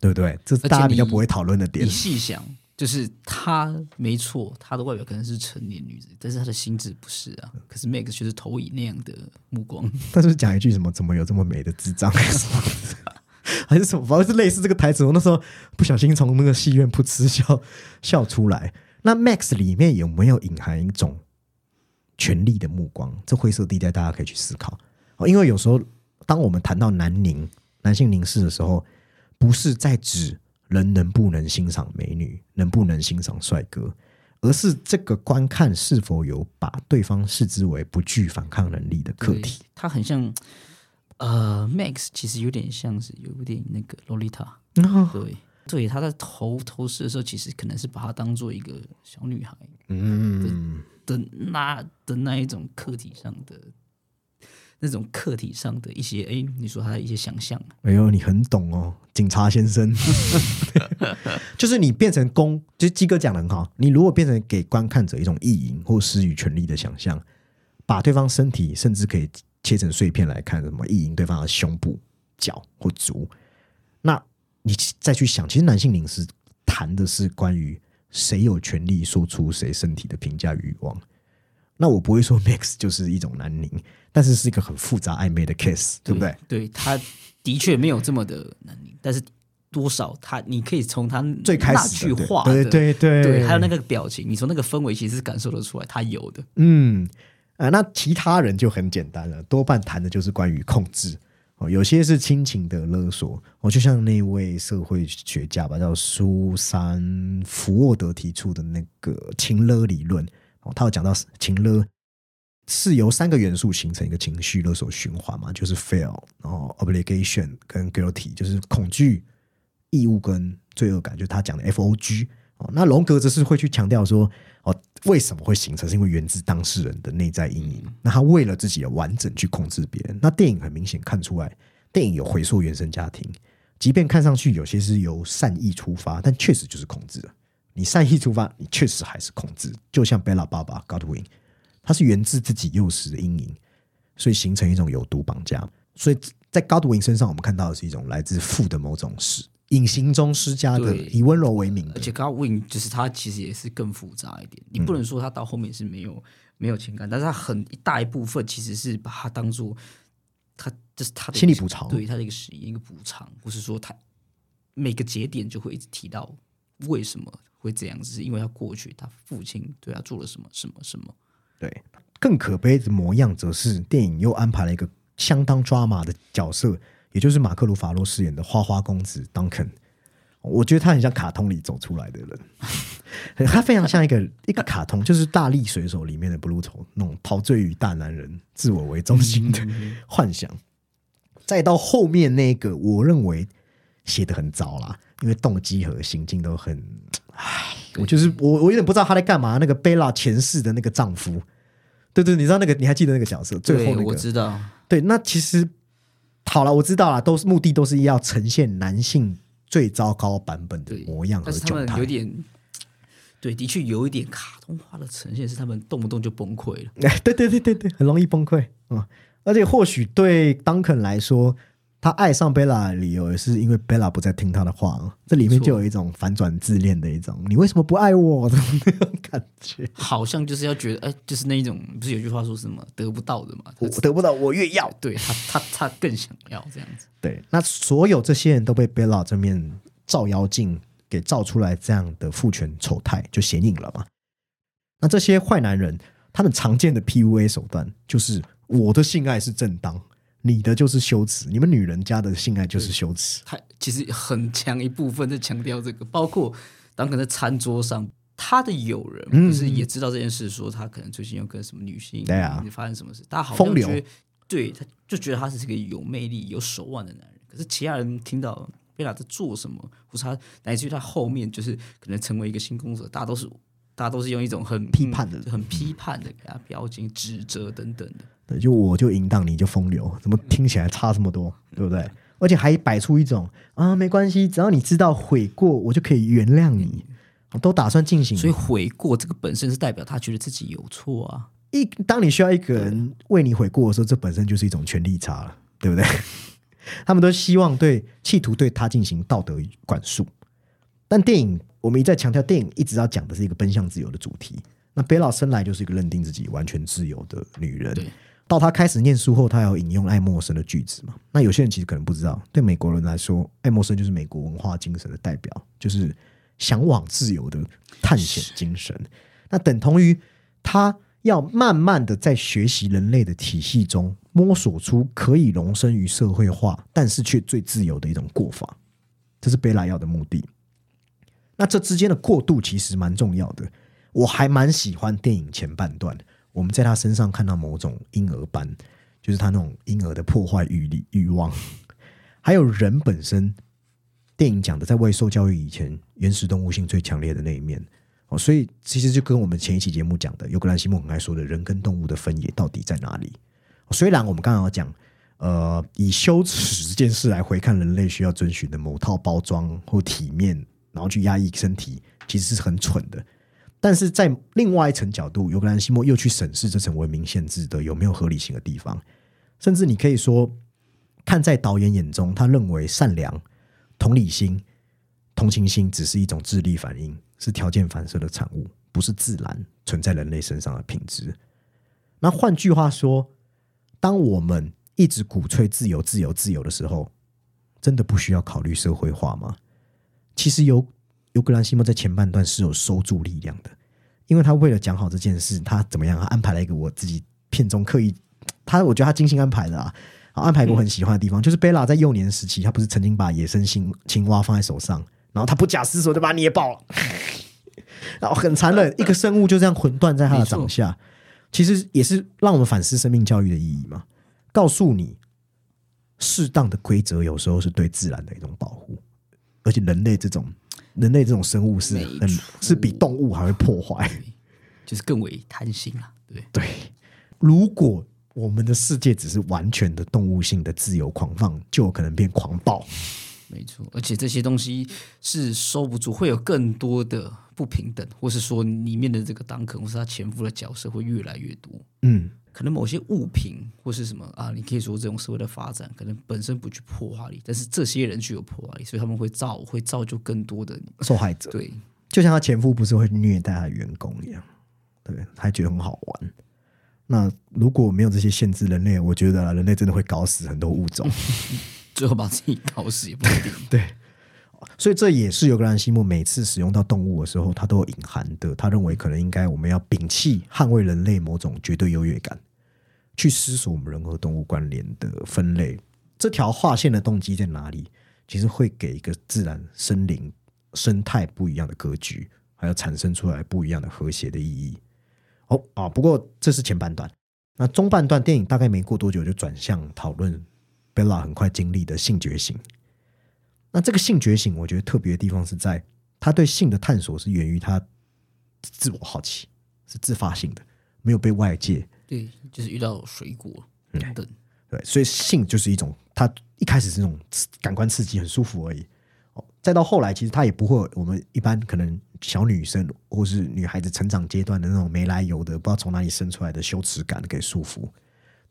对不对？这是大家比较不会讨论的点你。细想，就是她没错，她的外表可能是成年女子，但是她的心智不是啊。可是 Max 却是投以那样的目光。但是讲一句什么，怎么有这么美的智障？还是什么？反正是类似这个台词。我那时候不小心从那个戏院噗嗤笑笑出来。那 Max 里面有没有隐含一种权力的目光？这灰色地带大家可以去思考。哦，因为有时候当我们谈到男凝、男性凝视的时候，不是在指人能不能欣赏美女，能不能欣赏帅哥，而是这个观看是否有把对方视之为不具反抗能力的课对题。，她很像呃 Max，其实有点像是有点那个洛丽塔。哦对对，他在投投射的时候，其实可能是把她当做一个小女孩嗯，的那的那一种客体上的那种客体上的一些哎，你说他的一些想象。哎呦，你很懂哦，警察先生。就是你变成公，就是鸡哥讲的很好。你如果变成给观看者一种意淫或施予权力的想象，把对方身体甚至可以切成碎片来看，什么意淫对方的胸部、脚或足，那你再去想，其实男性凝视谈的是关于谁有权利说出谁身体的评价欲望。那我不会说 mix 就是一种南宁，但是是一个很复杂暧昧的 case，对不对？？对，他的确没有这么的难听，但是多少他你可以从他最开始的句话的对对对对，还有那个表情，你从那个氛围其实是感受得出来，他有的。嗯，啊，那其他人就很简单了，多半谈的就是关于控制哦，有些是亲情的勒索哦，就像那位社会学家吧，叫苏珊·福沃德提出的那个情勒理论哦，他有讲到情勒是由三个元素形成一个情绪勒索循环嘛，就是 fear，然后 obligation 跟 guilty，就是恐惧、义务跟罪恶感，就是他讲的 F O G。哦，那荣格则是会去强调说，哦，为什么会形成？是因为源自当事人的内在阴影。那他为了自己的完整去控制别人。那电影很明显看出来，电影有回溯原生家庭，即便看上去有些是由善意出发，但确实就是控制了。你善意出发，你确实还是控制。就像贝拉爸爸 Godwin，他是源自自己幼时的阴影，所以形成一种有毒绑架。所以在 Godwin 身上，我们看到的是一种来自父的某种施隐形中施加的以温柔为名而且 Godwin 就是他其实也是更复杂一点，你不能说他到后面是没有没有情感，但是他很一大一部分其实是把他当做他这是他的心理补偿对他的一个实验一个补偿，不是说他每个节点就会一直提到为什么会这样，子是因为他过去他父亲对他做了什么什么什么，对，更可悲的模样，则是电影又安排了一个相当抓马的角色，也就是马克·鲁法洛饰演的花花公子 Duncan。我觉得他很像卡通里走出来的人，他非常像一个一个卡通，就是《大力水手》里面的 Bluto 那种陶醉于大男人、自我为中心的幻想。再到后面那个，我认为写的很糟啦，因为动机和行径都很，唉，我就是我，我有点不知道他在干嘛。那个贝拉前世的那个丈夫，对对，你知道那个，你还记得那个角色？最后那个我个，知道，对，那其实好了，我知道了，都是目的都是要呈现男性最糟糕版本的模样和状态有。点。对，的确有一点卡通化的呈现，是他们动不动就崩溃了。哎，对对对对对，很容易崩溃啊、嗯！而且或许对 Duncan 来说，他爱上贝拉的理由也是因为贝拉不再听他的话，这里面就有一种反转自恋的一种，你为什么不爱我的那种感觉。好像就是要觉得，哎，就是那一种，不是有句话说什么得不到的嘛？我得不到，我越要。对他，他他更想要这样子。对，那所有这些人都被贝拉这面照妖镜给照出来，这样的父权丑态就显影了嘛？那这些坏男人，他们常见的 PUA 手段就是我的性爱是正当。你的就是羞耻，你们女人家的性爱就是羞耻。他其实很强一部分在强调这个，包括当可能在餐桌上，他的友人就是也知道这件事，说他可能最近要跟什么女性对啊发生什么事，大家好像觉得对他就觉得他是个有魅力、有手腕的男人。可是其他人听到贝拉在做什么，或是他乃至于他后面就是可能成为一个新公主，大家都是大家都是用一种很批判的、很批判的给他标签、指责等等的。对就我就淫荡，你就风流，怎么听起来差这么多，对不对？而且还摆出一种啊，没关系，只要你知道悔过，我就可以原谅你，都打算进行。所以悔过这个本身是代表他觉得自己有错啊。一当你需要一个人为你悔过的时候，这本身就是一种权力差了，对不对？他们都希望对企图对他进行道德管束。但电影我们一再强调，电影一直要讲的是一个奔向自由的主题。那贝拉生来就是一个认定自己完全自由的女人。到她开始念书后，她要引用爱默生的句子嘛？那有些人其实可能不知道，对美国人来说，爱默生就是美国文化精神的代表，就是向往自由的探险精神。那等同于她要慢慢的在学习人类的体系中摸索出可以容身于社会化，但是却最自由的一种过法。这是贝拉要的目的。那这之间的过渡其实蛮重要的，我还蛮喜欢电影前半段。我们在他身上看到某种婴儿般，就是他那种婴儿的破坏欲力欲望，还有人本身。电影讲的在未受教育以前，原始动物性最强烈的那一面哦，所以其实就跟我们前一期节目讲的，尤格兰西莫很爱说的人跟动物的分野到底在哪里？虽然我们刚刚讲，呃，以羞耻这件事来回看人类需要遵循的某套包装或体面，然后去压抑身体，其实是很蠢的。但是在另外一层角度，尤格兰西莫又去审视这层文明限制的有没有合理性的地方，甚至你可以说，看在导演眼中，他认为善良、同理心、同情心只是一种智力反应，是条件反射的产物，不是自然存在人类身上的品质。那换句话说，当我们一直鼓吹自由、自由、自由的时候，真的不需要考虑社会化吗？其实尤。尤格兰西莫在前半段是有收住力量的，因为他为了讲好这件事，他怎么样？他安排了一个我自己片中刻意，他我觉得他精心安排的啊，安排我很喜欢的地方，就是贝拉在幼年时期，他不是曾经把野生青青蛙放在手上，然后他不假思索就把它捏爆了，然后很残忍，一个生物就这样魂断在他的掌下，其实也是让我们反思生命教育的意义嘛，告诉你适当的规则有时候是对自然的一种保护，而且人类这种。人类这种生物是很是比动物还会破坏，就是更为贪心啊，对对。如果我们的世界只是完全的动物性的自由狂放，就有可能变狂暴。没错，而且这些东西是收不住，会有更多的不平等，或是说里面的这个当肯或是他前夫的角色会越来越多。嗯。可能某些物品或是什么啊，你可以说这种社会的发展可能本身不具破坏力，但是这些人具有破坏力，所以他们会造会造就更多的受害者。对，就像他前夫不是会虐待他的员工一样，对，他觉得很好玩。那如果没有这些限制，人类我觉得人类真的会搞死很多物种，最后把自己搞死也不一定。对。所以这也是尤格兰西莫每次使用到动物的时候，他都有隐含的。他认为可能应该我们要摒弃捍卫人类某种绝对优越感，去思索我们人和动物关联的分类。这条划线的动机在哪里？其实会给一个自然森林生态不一样的格局，还有产生出来不一样的和谐的意义。哦啊，不过这是前半段。那中半段电影大概没过多久就转向讨论贝拉很快经历的性觉醒。那这个性觉醒，我觉得特别的地方是在他对性的探索是源于他自我好奇，是自发性的，没有被外界对，就是遇到水果等等，对，所以性就是一种它一开始是那种感官刺激很舒服而已，哦，再到后来其实它也不会我们一般可能小女生或是女孩子成长阶段的那种没来由的不知道从哪里生出来的羞耻感给束缚，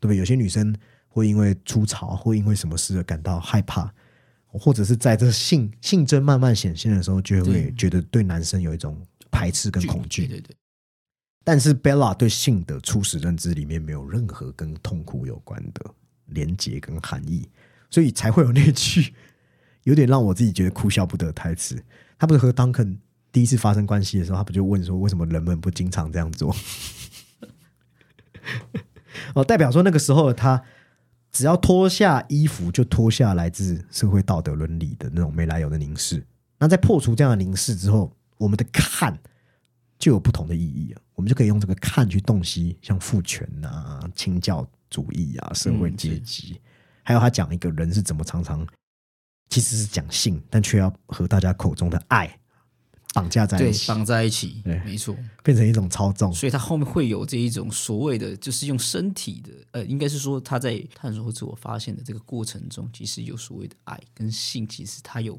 对不对？有些女生会因为出潮，会因为什么事而感到害怕，或者是在这性性征慢慢显现的时候，就会觉得对男生有一种排斥跟恐惧。对对对，但是 Bella 对性的初始认知里面没有任何跟痛苦有关的连结跟含义，所以才会有那句有点让我自己觉得哭笑不得的台词。他不是和 Duncan 第一次发生关系的时候，他不就问说为什么人们不经常这样做？哦，代表说那个时候他只要脱下衣服，就脱下来自社会道德伦理的那种没来由的凝视。那在破除这样的凝视之后，我们的看就有不同的意义了。我们就可以用这个看去洞悉像父权啊、清教主义啊、社会阶级，还有他讲一个人是怎么常常其实是讲性，但却要和大家口中的爱绑架在一对，起，绑在一起对，没错。变成一种操纵。所以他后面会有这一种所谓的，就是用身体的，呃，应该是说他在探索和自我发现的这个过程中，其实有所谓的爱跟性，其实他有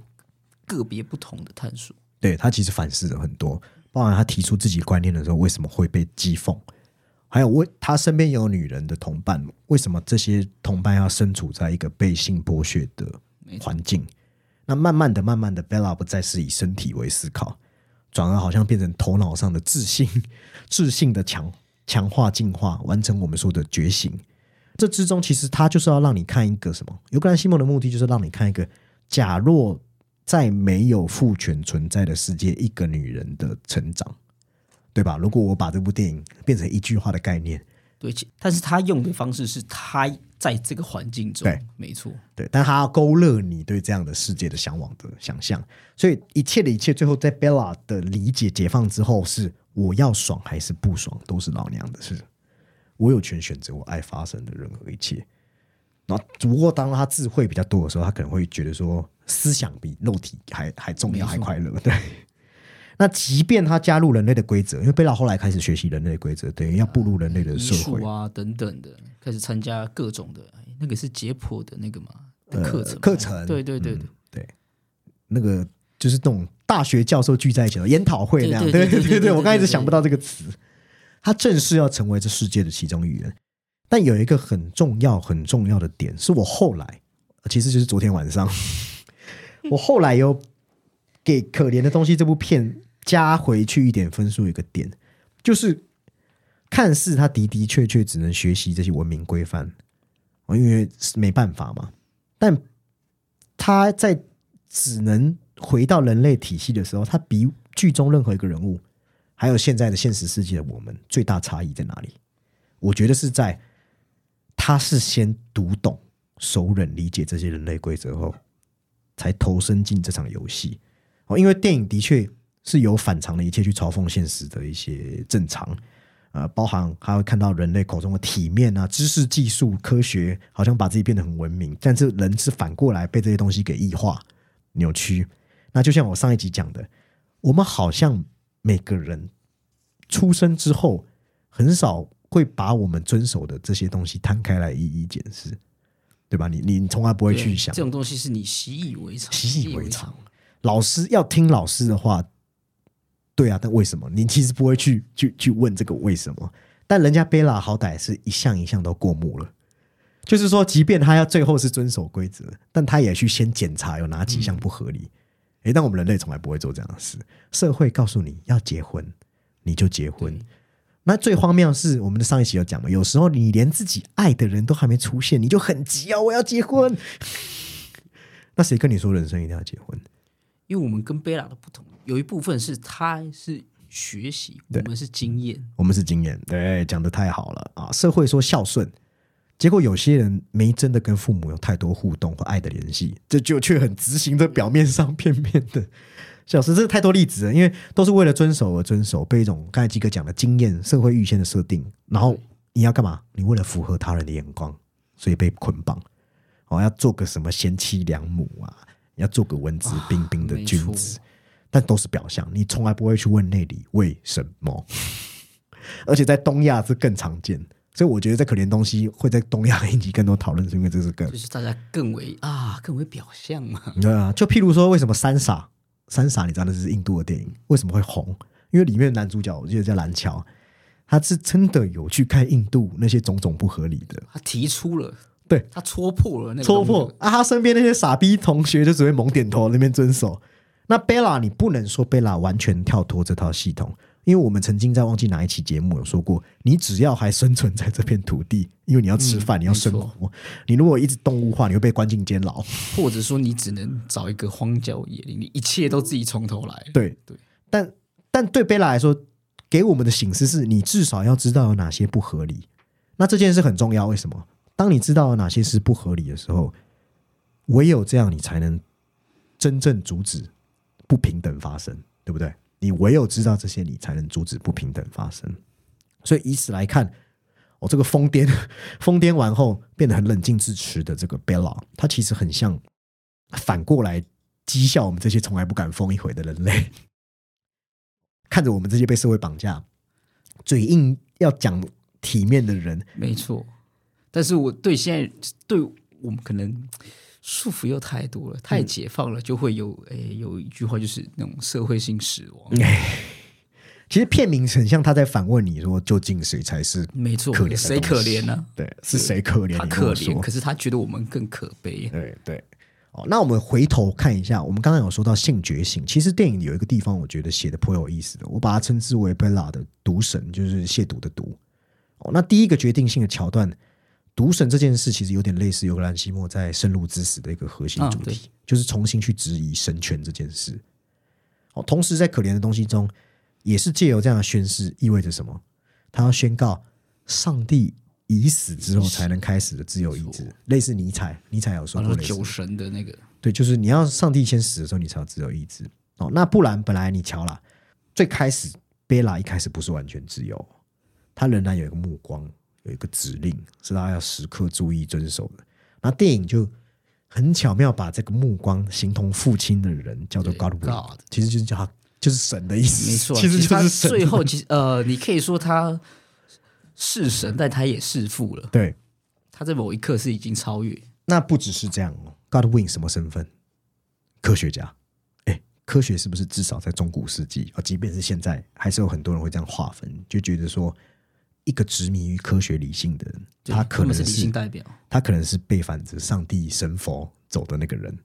个别不同的探索。对他其实反思了很多，包含他提出自己观念的时候，为什么会被讥讽，还有为他身边有女人的同伴，为什么这些同伴要身处在一个被性剥削的环境？那慢慢的、慢慢的，Bella 不再是以身体为思考，转而好像变成头脑上的自信、自信的强强化、进化，完成我们说的觉醒。这之中，其实他就是要让你看一个什么？尤格兰西蒙的目的就是让你看一个，假若在没有父权存在的世界，一个女人的成长，对吧？如果我把这部电影变成一句话的概念，对，但是他用的方式是他在这个环境中对，没错，对，但他要勾勒你对这样的世界的向往的想象，所以一切的一切，最后在 Bella 的理解解放之后，是我要爽还是不爽，都是老娘的事，我有权选择我爱发生的任何一切。然后，只不过当他智慧比较多的时候，他可能会觉得说，思想比肉体还还重要，还快乐。对。那即便他加入人类的规则，因为贝拉后来开始学习人类的规则，等于要步入人类的社会啊等等的，开始参加各种的，哎那个是解剖的那个嘛的课程，呃课程对对对对嗯对，那个就是那种大学教授聚在一起的研讨会那样。对对对对，对对对对我刚才一直想不到这个词。他正式要成为这世界的其中一员，但有一个很重要很重要的点，是我后来，其实就是昨天晚上，我后来有给《可怜的东西》这部片加回去一点分数，一个点就是，看似他的的确确只能学习这些文明规范，因为没办法嘛，但他在只能回到人类体系的时候，他比剧中任何一个人物，还有现在的现实世界的我们，最大差异在哪里？我觉得是在他是先读懂、熟忍、理解这些人类规则后，才投身进这场游戏。哦，因为电影的确是有反常的一切去嘲讽现实的一些正常。呃，包含他会看到人类口中的体面啊、知识、技术、科学，好像把自己变得很文明，但是人是反过来被这些东西给异化、扭曲。那就像我上一集讲的，我们好像每个人出生之后，很少会把我们遵守的这些东西摊开来一一检视，对吧？你你从来不会去想对这种东西是你习以为常，习以为常。老师要听老师的话，对啊，但为什么？你其实不会去去去问这个为什么。但人家贝拉好歹是一项一项都过目了，就是说，即便他要最后是遵守规则，但他也去先检查有哪几项不合理。诶，但我们人类从来不会做这样的事。社会告诉你要结婚，你就结婚。那最荒谬的是，我们的上一期有讲嘛，有时候你连自己爱的人都还没出现，你就很急啊，我要结婚。那谁跟你说人生一定要结婚？因为我们跟贝拉的不同，有一部分是他是学习，我们是经验。我们是经验，对，讲的太好了啊！社会说孝顺，结果有些人没真的跟父母有太多互动和爱的联系，这就却很执行的表面上片面的孝顺，这太多例子了，因为都是为了遵守而遵守，被一种刚才基哥讲的经验、社会预先的设定，然后你要干嘛？你为了符合他人的眼光，所以被捆绑，哦，要做个什么贤妻良母啊，要做个文质彬彬的君子错，但都是表象，你从来不会去问内里为什么。而且在东亚是更常见，所以我觉得这可怜东西会在东亚引起更多讨论，是因为这是更就是大家更为啊，更为表象嘛。对啊。就譬如说，为什么《三傻》《三傻》你知道那是印度的电影，为什么会红？因为里面的男主角我记得叫蓝桥，他是真的有去看印度那些种种不合理的，他提出了，对，他戳破了那个戳破啊！他身边那些傻逼同学就只会猛点头那边遵守。那贝拉，你不能说贝拉完全跳脱这套系统，因为我们曾经在忘记哪一期节目有说过，你只要还生存在这片土地，因为你要吃饭，你要生活，你如果一直动物化，你会被关进监牢。或者说你只能找一个荒郊野岭，你一切都自己从头来。对对，但但对贝拉来说，给我们的醒思是你至少要知道有哪些不合理。那这件事很重要，为什么？当你知道有哪些是不合理的时候，唯有这样，你才能真正阻止不平等发生，对不对？你唯有知道这些，你才能阻止不平等发生。所以以此来看，我、这个疯癫 疯癫完后变得很冷静自持的这个贝拉，他其实很像反过来讥笑我们这些从来不敢疯一回的人类。看着我们这些被社会绑架、嘴硬要讲体面的人，没错，但是我对现在对我们可能束缚又太多了，太解放了，就会有诶有一句话就是那种社会性死亡。其实片名很像他在反问你说，究竟谁才是没错可怜，谁可怜呢？对，是谁可怜？他可怜，可是他觉得我们更可悲。对对。哦，那我们回头看一下，我们刚刚有说到性觉醒，其实电影有一个地方我觉得写的颇有意思的，我把它称之为贝拉的毒神，就是亵渎的毒。哦，那第一个决定性的桥段，毒神这件事其实有点类似尤格兰西莫在《圣路之死》的一个核心主题，就是重新去质疑神权这件事。哦，同时在可怜的东西中，也是借由这样的宣誓，意味着什么？他要宣告上帝已死之后才能开始的自由意志，类似尼采，尼采有说过酒神的那个，对，就是你要上帝先死的时候，你才有自由意志哦。那不然，本来你瞧啦，最开始贝拉一开始不是完全自由，他仍然有一个目光，有一个指令，是大家要时刻注意遵守的。那电影就很巧妙把这个目光形同父亲的人叫做 God，, God 其实就是叫他就是神的意思，没错，其实就他。最后其实呃，你可以说他是神，但他也是父了。对，他在某一刻是已经超越，那不只是这样哦，Godwin 什么身份？科学家。哎，科学是不是至少在中古世纪啊，即便是现在，还是有很多人会这样划分，就觉得说，一个执迷于科学理性的人，他可能是理性代表。他可能是背反着上帝神佛走的那个人。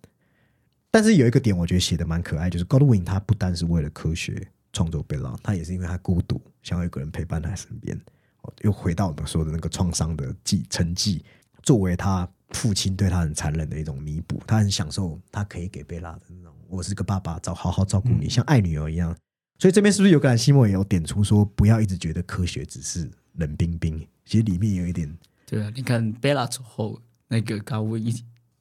但是有一个点，我觉得写的蛮可爱，就是 Godwin 他不单是为了科学创作贝拉，他也是因为他孤独，想要有个人陪伴在身边。哦，又回到我们说的那个创伤的记成绩，作为他父亲对他很残忍的一种弥补，他很享受他可以给贝拉的那种，我是个爸爸，照好好照顾你，像爱女儿一样。所以这边是不是有感西莫也有点出说，不要一直觉得科学只是冷冰冰，其实里面有一点对啊，你看贝拉走后，那个高温一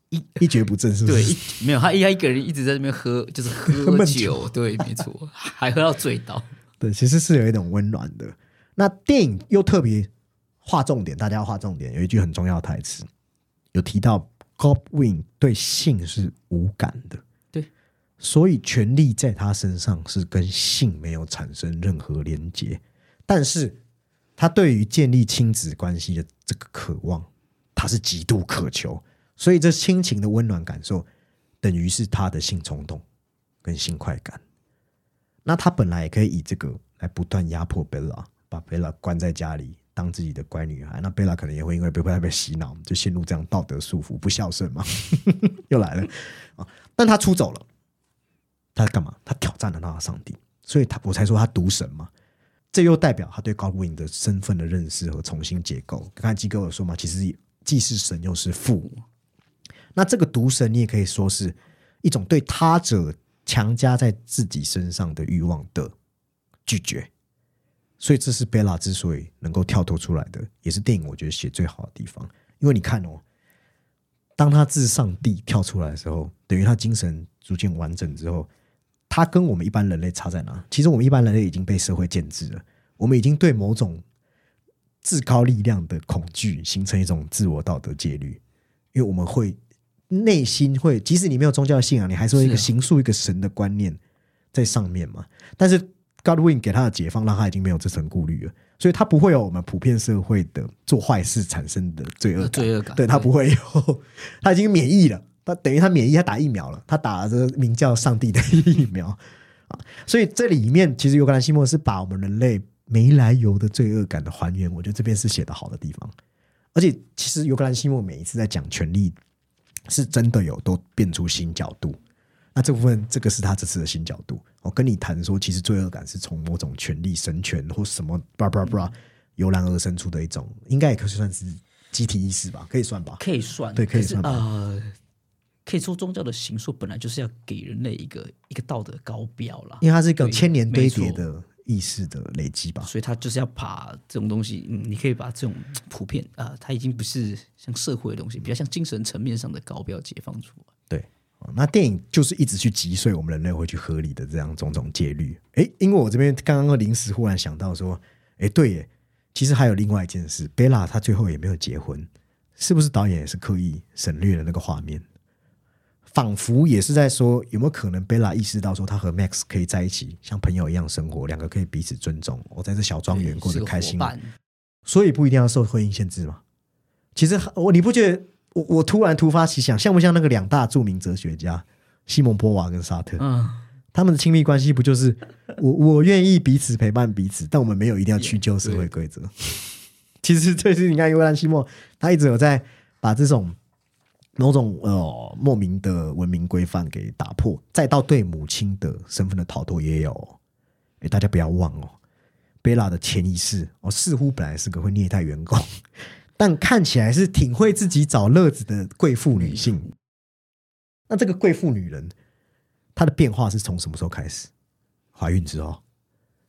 一一蹶不振，是不对是？一没有他一他一个人一直在那边喝，就是喝 闷酒，酒对，没错，还喝到醉倒。对，其实是有一种温暖的。那电影又特别划重点，大家要划重点，有一句很重要的台词，有提到 Godwin 对性是无感的，对，所以权力在他身上是跟性没有产生任何连接，但是他对于建立亲子关系的这个渴望，他是极度渴求，所以这亲情的温暖感受，等于是他的性冲动跟性快感。那他本来也可以以这个来不断压迫贝拉，把贝拉关在家里当自己的乖女孩。那贝拉可能也会因为被被被洗脑，就陷入这样道德束缚、不孝顺嘛，又来了啊！但他出走了，他干嘛？他挑战了他的上帝，所以他我才说他毒神嘛。这又代表他对高维的身份的认识和重新结构。刚才基哥有说嘛，其实既是神又是父。那这个毒神，你也可以说是一种对他者强加在自己身上的欲望的拒绝。所以这是贝拉之所以能够跳脱出来的，也是电影我觉得写最好的地方。因为你看哦，当他自上帝跳出来的时候，等于他精神逐渐完整之后，他跟我们一般人类差在哪？其实我们一般人类已经被社会建制了，我们已经对某种至高力量的恐惧形成一种自我道德戒律，因为我们会内心会，即使你没有宗教信仰，你还是会一个形塑一个神的观念在上面嘛。但是 Godwin 给他的解放，让他已经没有这层顾虑了，所以他不会有我们普遍社会的做坏事产生的罪恶感。罪恶感对他不会有，他已经免疫了。他等于他免疫，他打疫苗了，他打了这个名叫上帝的疫苗 啊。所以这里面其实尤格兰西莫是把我们人类没来由的罪恶感的还原，我觉得这边是写的好的地方而且其实尤格兰西莫每一次在讲权力，是真的有都变出新角度。那这部分这个是他这次的新角度。我跟你谈说，其实罪恶感是从某种权力、神权或什么巴拉巴拉由然而生出的一种，应该也可以算是集体意识吧，可以算吧？可以算，对可以算吧呃，可以说宗教的形塑本来就是要给人类一个一个道德高标啦，因为它是一个千年堆叠的意识的累积吧。所以它就是要把这种东西，嗯，你可以把这种普遍啊、呃它已经不是像社会的东西，比较像精神层面上的高标解放出来。对，哦那电影就是一直去击碎我们人类会去合理的这样种种戒律。诶，因为我这边刚刚临时忽然想到说，诶，对耶，其实还有另外一件事，贝拉她最后也没有结婚，是不是导演也是刻意省略了那个画面？仿佛也是在说，有没有可能贝拉意识到说，他和 Max 可以在一起，像朋友一样生活，两个可以彼此尊重，我在这小庄园过得开心。所以不一定要受婚姻限制嘛。其实我你不觉得我我突然突发奇想，像不像那个两大著名哲学家西蒙波娃跟沙特，嗯，他们的亲密关系不就是我我愿意彼此陪伴彼此，但我们没有一定要屈就社会规则。其实这是你看尤兰西莫，他一直有在把这种某种呃莫名的文明规范给打破，再到对母亲的身份的逃脱也有哦。哎，大家不要忘哦，贝拉的潜意识哦，似乎本来是个会虐待员工，但看起来是挺会自己找乐子的贵妇女性。那这个贵妇女人，她的变化是从什么时候开始？怀孕之后，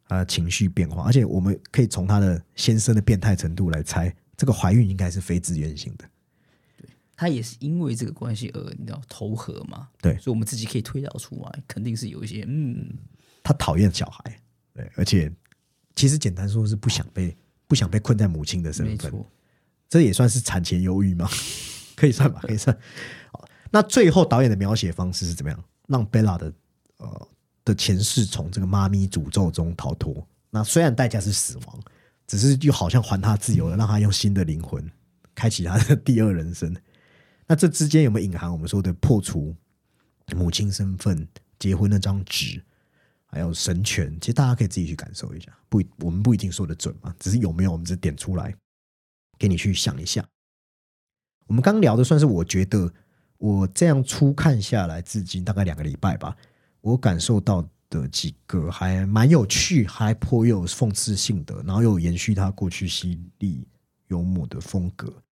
她的情绪变化，而且我们可以从她的先生的变态程度来猜，这个怀孕应该是非自愿性的。他也是因为这个关系而你知道投合嘛，对所以我们自己可以推导出来，肯定是有一些嗯，他讨厌小孩，对，而且其实简单说是不想被不想被困在母亲的身份，这也算是产前忧郁吗？可以算吧，可以算。好，那最后导演的描写方式是怎么样？让贝拉的呃的前世从这个妈咪诅咒中逃脱。那虽然代价是死亡，只是又好像还他自由了，让他用新的灵魂开启他的第二人生。那这之间有没有隐含我们说的破除母亲身份、结婚那张纸，还有神权？其实大家可以自己去感受一下，不，我们不一定说的准嘛，只是有没有，我们只是点出来给你去想一下。我们刚聊的算是我觉得我这样初看下来，至今大概两个礼拜吧，我感受到的几个还蛮有趣，还颇有讽刺性的，然后又延续他过去犀利幽默的风格。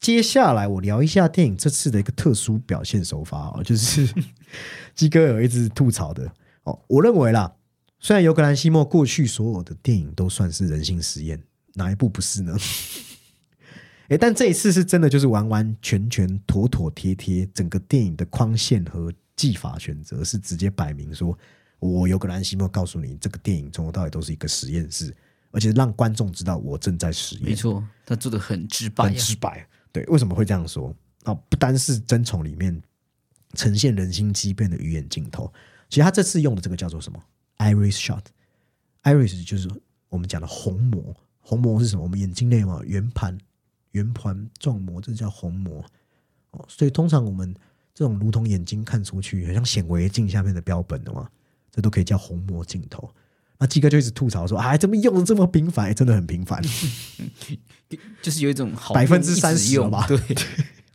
接下来我聊一下电影这次的一个特殊表现手法哦，就是 鸡哥有一直吐槽的哦，我认为啦，虽然尤格兰西莫过去所有的电影都算是人性实验，哪一部不是呢？诶，但这一次是真的就是完完全全妥妥贴贴，整个电影的框线和技法选择是直接摆明说，我尤格兰西莫告诉你，这个电影从头到尾都是一个实验室，而且让观众知道我正在实验。没错，他做的很直白、很啊，直白。对，为什么会这样说？啊，不单是《争宠》里面呈现人心畸变的鱼眼镜头，其实他这次用的这个叫做什么？iris shot，iris 就是我们讲的虹膜。虹膜是什么？我们眼睛内嘛，圆盘、圆盘状膜，这叫虹膜。哦，所以通常我们这种如同眼睛看出去，很像显微镜下面的标本的嘛，这都可以叫虹膜镜头。那鸡哥就一直吐槽说：“哎，怎么用的这么频繁？哎真的很频繁。”就是有一种好百分之三十用吧 对，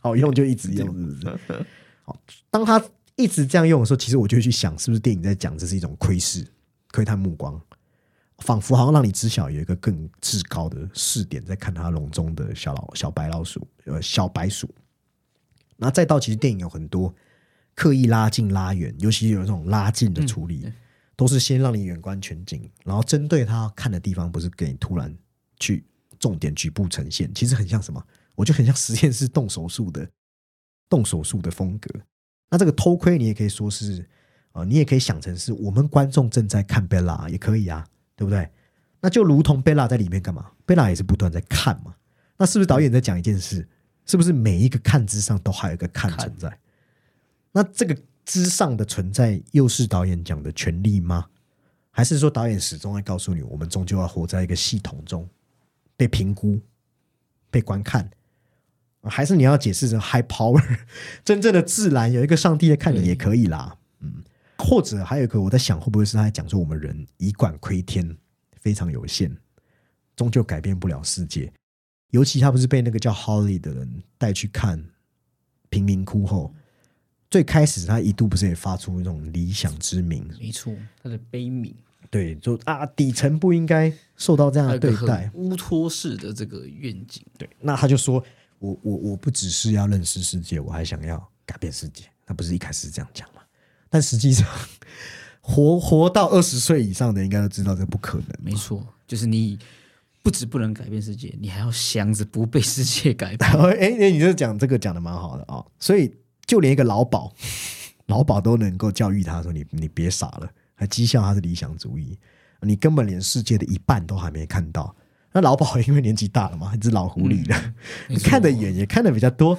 好用就一直用，是不是？好，当他一直这样用的时候，其实我就会去想，是不是电影在讲这是一种窥视、窥探目光，仿佛好像让你知晓有一个更至高的视点在看他笼中的小老小白老鼠，呃，小白鼠。那再到其实电影有很多刻意拉近、拉远，尤其有这种拉近的处理，都是先让你远观全景，然后针对他看的地方，不是给你突然去重点局部呈现，其实很像什么？我觉得很像实验室动手术的动手术的风格。那这个偷窥，你也可以说是，呃，你也可以想成是我们观众正在看贝拉，也可以啊，对不对？那就如同贝拉在里面干嘛？贝拉也是不断在看嘛。那是不是导演在讲一件事？是不是每一个看之上都还有一个看存在？那这个之上的存在，又是导演讲的权利吗？还是说导演始终在告诉你，我们终究要活在一个系统中，被评估、被观看？还是你要解释成 high power，真正的自然有一个上帝在看你也可以啦，嗯，或者还有一个我在想，会不会是他在讲说我们人以管窥天非常有限，终究改变不了世界。尤其他不是被那个叫 Holly 的人带去看贫民窟后，最开始他一度不是也发出一种理想之名，没错，他的悲悯，对，就啊底层不应该受到这样的对待很，乌托式的这个愿景，对，那他就说我我我不只是要认识世界，我还想要改变世界。他不是一开始是这样讲嘛？但实际上，活活到二十岁以上的应该都知道这不可能。没错，就是你不止不能改变世界，你还要想着不被世界改变。哎哎，你这讲这个讲的蛮好的啊、所以就连一个老鸨，老鸨都能够教育他说：“你你别傻了。”还讥笑他是理想主义，你根本连世界的一半都还没看到。那老鸨因为年纪大了嘛，一只老狐狸了，没错看得远也看得比较多，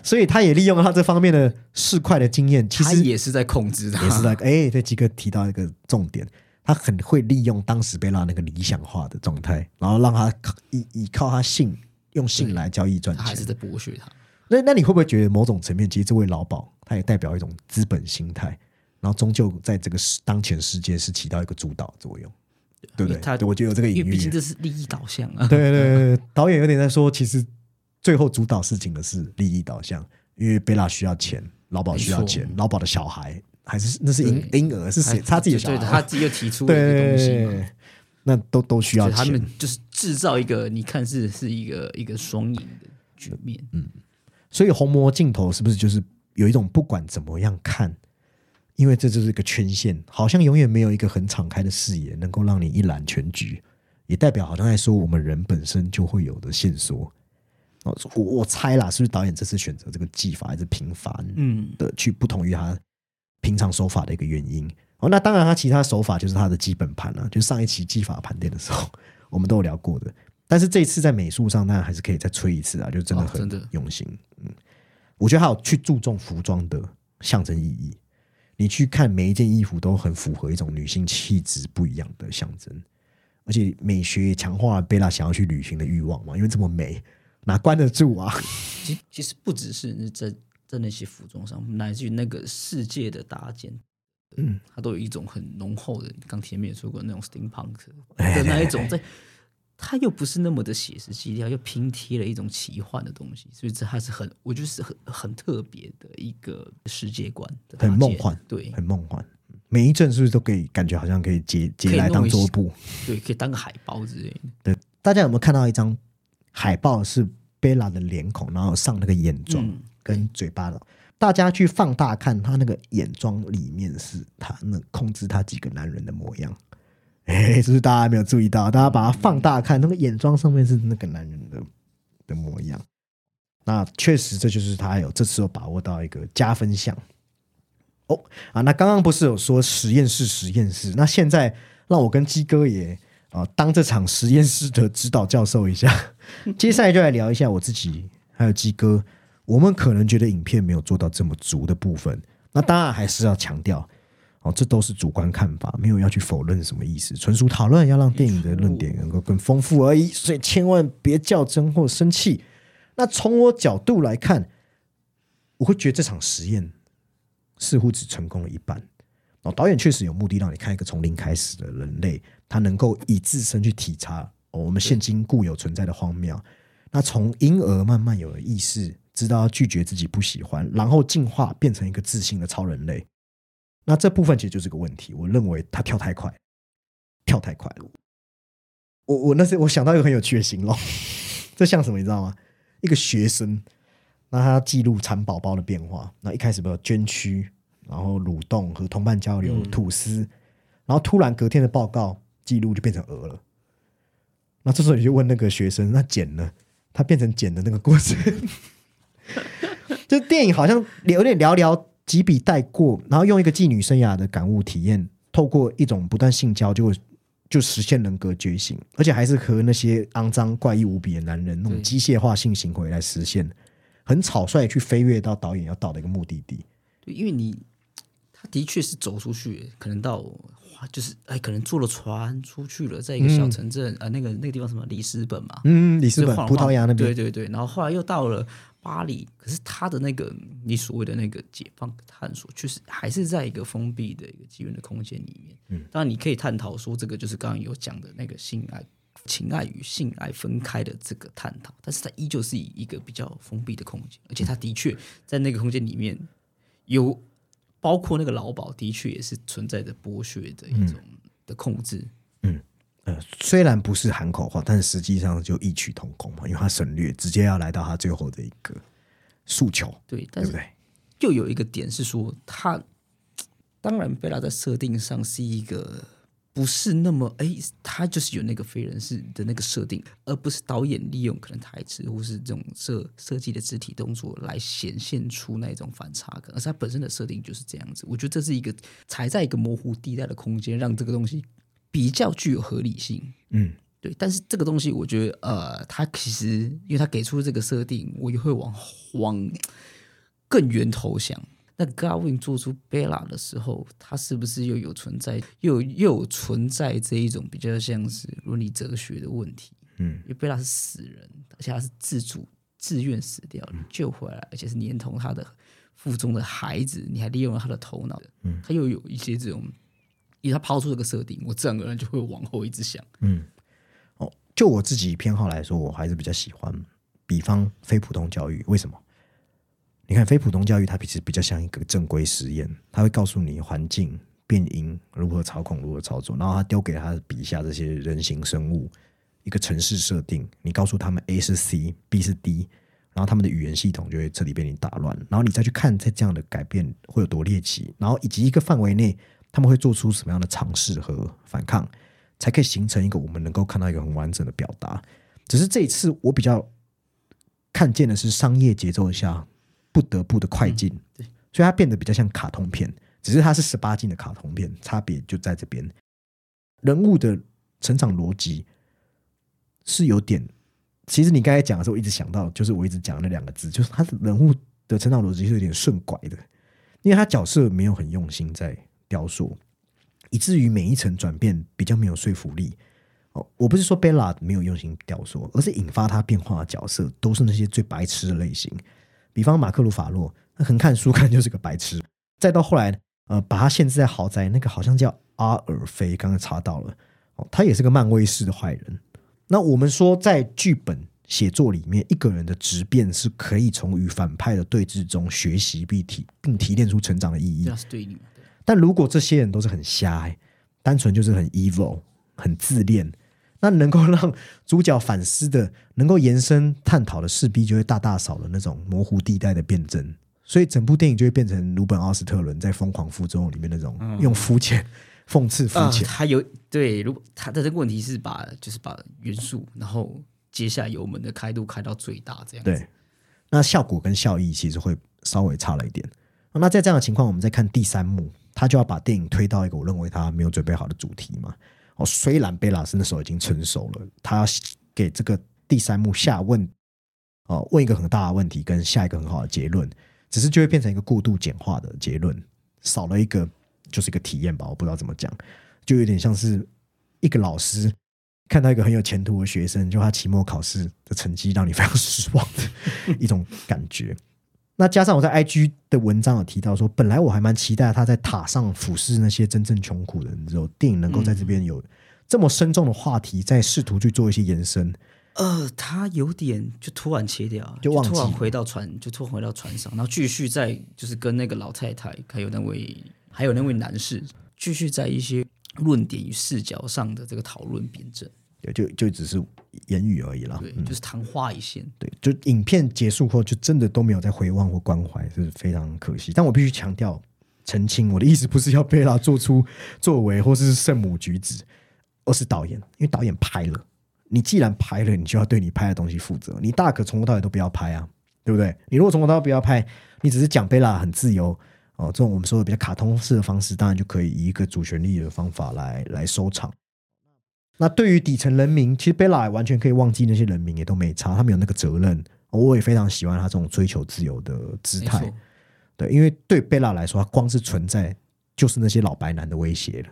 所以他也利用他这方面的市侩的经验，其实也是在控制他，也是在哎，这几个提到一个重点，他很会利用当时贝拉那个理想化的状态，然后让他靠依依靠他性用性来交易赚钱。还是在剥削他。那那你会不会觉得某种层面，其实这位老鸨他也代表一种资本心态，然后终究在这个世当前世界是起到一个主导作用，对不对？他对我觉得有这个隐喻因为毕。竟这是利益导向啊。对 对对，导演有点在说，其实最后主导事情的是利益导向，因为贝拉需要钱，老鸨需要钱，老鸨的小孩还是那是婴婴儿，是谁？他自己的小对，孩，他自己又提出了一个东西嘛。对，那都都需要他钱。们就是制造一个你看似是一个一个双赢的局面。嗯所以红魔镜头是不是就是有一种不管怎么样看，因为这就是一个圈线，好像永远没有一个很敞开的视野能够让你一览全局，也代表好像在说我们人本身就会有的线索。我我猜啦，是不是导演这次选择这个技法还是平凡嗯，的去不同于他平常手法的一个原因？哦，那当然，他其他手法就是他的基本盘了、就上一期技法盘点的时候，我们都有聊过的。但是这一次在美术上，当然还是可以再吹一次啊，就真的很用心。嗯，我觉得还有去注重服装的象征意义。你去看每一件衣服都很符合一种女性气质不一样的象征，而且美学也强化了贝拉想要去旅行的欲望嘛，因为这么美，哪关得住啊？其实 其实不只是在在那些服装上，乃至于那个世界的搭建，嗯，它都有一种很浓厚的，刚前面也说过那种 steampunk 哎的那一种在。它又不是那么的写实基调，又拼贴了一种奇幻的东西，所以这还是很，我觉得是很很特别的一个世界观的，很梦幻对很梦幻。每一阵是不是都可以感觉好像可以截截来当桌布？对，可以当个海报之类的。对，大家有没有看到一张海报是贝拉的脸孔，然后上那个眼妆嗯跟嘴巴的？大家去放大看他那个眼妆里面是他那控制他几个男人的模样。哎，这是大家没有注意到，大家把它放大看，那个眼妆上面是那个男人的的模样。那确实，这就是他有这次有把握到一个加分项。哦啊，那刚刚不是有说实验室实验室？那现在让我跟鸡哥也啊当这场实验室的指导教授一下。接下来就来聊一下我自己还有鸡哥，我们可能觉得影片没有做到这么足的部分。那当然还是要强调哦，这都是主观看法，没有要去否认什么意思，纯属讨论，要让电影的论点能够更丰富而已。所以千万别较真或生气。那从我角度来看，我会觉得这场实验似乎只成功了一半。哦，导演确实有目的让你看一个从零开始的人类，他能够以自身去体察、哦、我们现今固有存在的荒谬。那从婴儿慢慢有了意识，知道要拒绝自己不喜欢，然后进化变成一个自信的超人类。那这部分其实就是个问题，我认为他跳太快，跳太快了。我我那时我想到一个很有趣的形容，这像什么你知道吗？一个学生，那他记录蚕宝宝的变化，那一开始不有捐躯，然后蠕动和同伴交流、嗯吐丝，然后突然隔天的报告记录就变成鹅了。那这时候你就问那个学生，那茧呢？它变成茧的那个过程，就电影好像有点寥寥几笔带过，然后用一个妓女生涯的感悟体验，透过一种不断性交就就实现人格觉醒，而且还是和那些肮脏怪异无比的男人那种机械化性行为来实现，很草率去飞跃到导演要到的一个目的地。对，因为你他的确是走出去，可能到，就是哎，可能坐了船出去了，在一个小城镇啊、呃那个那个地方什么里斯本嘛，嗯，里斯本葡萄牙那边，对对对，然后后来又到了巴黎，可是他的那个你所谓的那个解放探索，确实还是在一个封闭的一个机缘的空间里面。嗯，当然你可以探讨说，这个就是刚刚有讲的那个性爱情爱与性爱分开的这个探讨，但是它依旧是以一个比较封闭的空间，而且它的确在那个空间里面有包括那个劳保，的确也是存在着剥削的一种的控制。呃，虽然不是喊口号，但是实际上就异曲同工嘛，因为他省略，直接要来到他最后的一个诉求，对，但是对不对？又有一个点是说，他当然贝拉在设定上是一个不是那么哎，他就是有那个非人式的那个设定，而不是导演利用可能台词或是这种设设计的肢体动作来显现出那种反差感，而是他本身的设定就是这样子。我觉得这是一个踩在一个模糊地带的空间，让这个东西比较具有合理性。嗯，对，但是这个东西，我觉得，呃，他其实因为他给出这个设定，我也会往往 更源头想。那 Gavin 做出 Bella 的时候，他是不是又有存在，又又有存在这一种比较像是伦理哲学的问题？嗯，因为 Bella 是死人，而且他是自主自愿死掉，你救回来，而且是连同他的腹中的孩子，你还利用了他的头脑，嗯，他又有一些这种，以他抛出这个设定，我自然而然就会往后一直想。嗯哦，就我自己偏好来说，我还是比较喜欢，比方非普通教育，为什么？你看非普通教育，它其实比较像一个正规实验，它会告诉你环境变音如何操控、如何操作，然后他丢给他笔下这些人形生物一个城市设定，你告诉他们 A 是 C，B 是 D，然后他们的语言系统就会彻底被你打乱，然后你再去看在这样的改变会有多猎奇，然后以及一个范围内他们会做出什么样的尝试和反抗，才可以形成一个我们能够看到一个很完整的表达。只是这一次我比较看见的是商业节奏下不得不的快进，所以它变得比较像卡通片，只是它是十八禁的卡通片，差别就在这边。人物的成长逻辑是有点，其实你刚才讲的时候，我一直想到，就是我一直讲的那两个字，就是他的人物的成长逻辑是有点顺拐的，因为他角色没有很用心在雕塑，以至于每一层转变比较没有说服力。哦，我不是说贝拉没有用心雕塑，而是引发他变化的角色都是那些最白痴的类型，比方马克鲁法洛，他横看竖 看就是个白痴，再到后来，呃，把他限制在豪宅，那个好像叫阿尔菲，刚刚查到了，哦，他也是个漫威式的坏人。那我们说，在剧本写作里面，一个人的质变是可以从与反派的对峙中学习并提并提炼出成长的意义。但如果这些人都是很瞎、欸，单纯就是很 evil、很自恋，那能够让主角反思的、能够延伸探讨的，势必就会大大少了那种模糊地带的辩证。所以整部电影就会变成鲁本·奥斯特伦在《疯狂附中》里面那种用肤浅、讽刺肤啊，浅。他有对，如果他的这个问题是把就是把元素，然后接下油门的开度开到最大，这样子。对，那效果跟效益其实会稍微差了一点。那在这样的情况，我们再看第三幕，他就要把电影推到一个我认为他没有准备好的主题嘛。哦，虽然贝拉斯那时候已经成熟了，他要给这个第三幕下问，哦，问一个很大的问题，跟下一个很好的结论，只是就会变成一个过度简化的结论，少了一个就是一个体验吧，我不知道怎么讲，就有点像是一个老师看到一个很有前途的学生，就他期末考试的成绩让你非常失望的一种感觉。那加上我在 IG 的文章有提到说，本来我还蛮期待他在塔上俯视那些真正穷苦的人之后，电影能够在这边有这么深重的话题，在试图去做一些延伸。呃，他有点就突然切掉，就忘记突然回到船，就突然回到船上，然后继续在就是跟那个老太太，还有那位还有那位男士，继续在一些论点与视角上的这个讨论辩证。对，就就只是言语而已啦。对，就是昙花一现。对，就影片结束后，就真的都没有再回望或关怀，是非常可惜。但我必须强调澄清，我的意思不是要贝拉做出作为或是圣母举止，而是导演，因为导演拍了，你既然拍了，你就要对你拍的东西负责。你大可从头到尾都不要拍啊，对不对？你如果从头到尾不要拍，你只是讲贝拉很自由哦，这种我们说的比较卡通式的方式，当然就可以以一个主旋律的方法来来收场。那对于底层人民，其实贝拉完全可以忘记那些人民也都没差，他们有那个责任。我也非常喜欢他这种追求自由的姿态，对，因为对贝拉来说，他光是存在就是那些老白男的威胁了。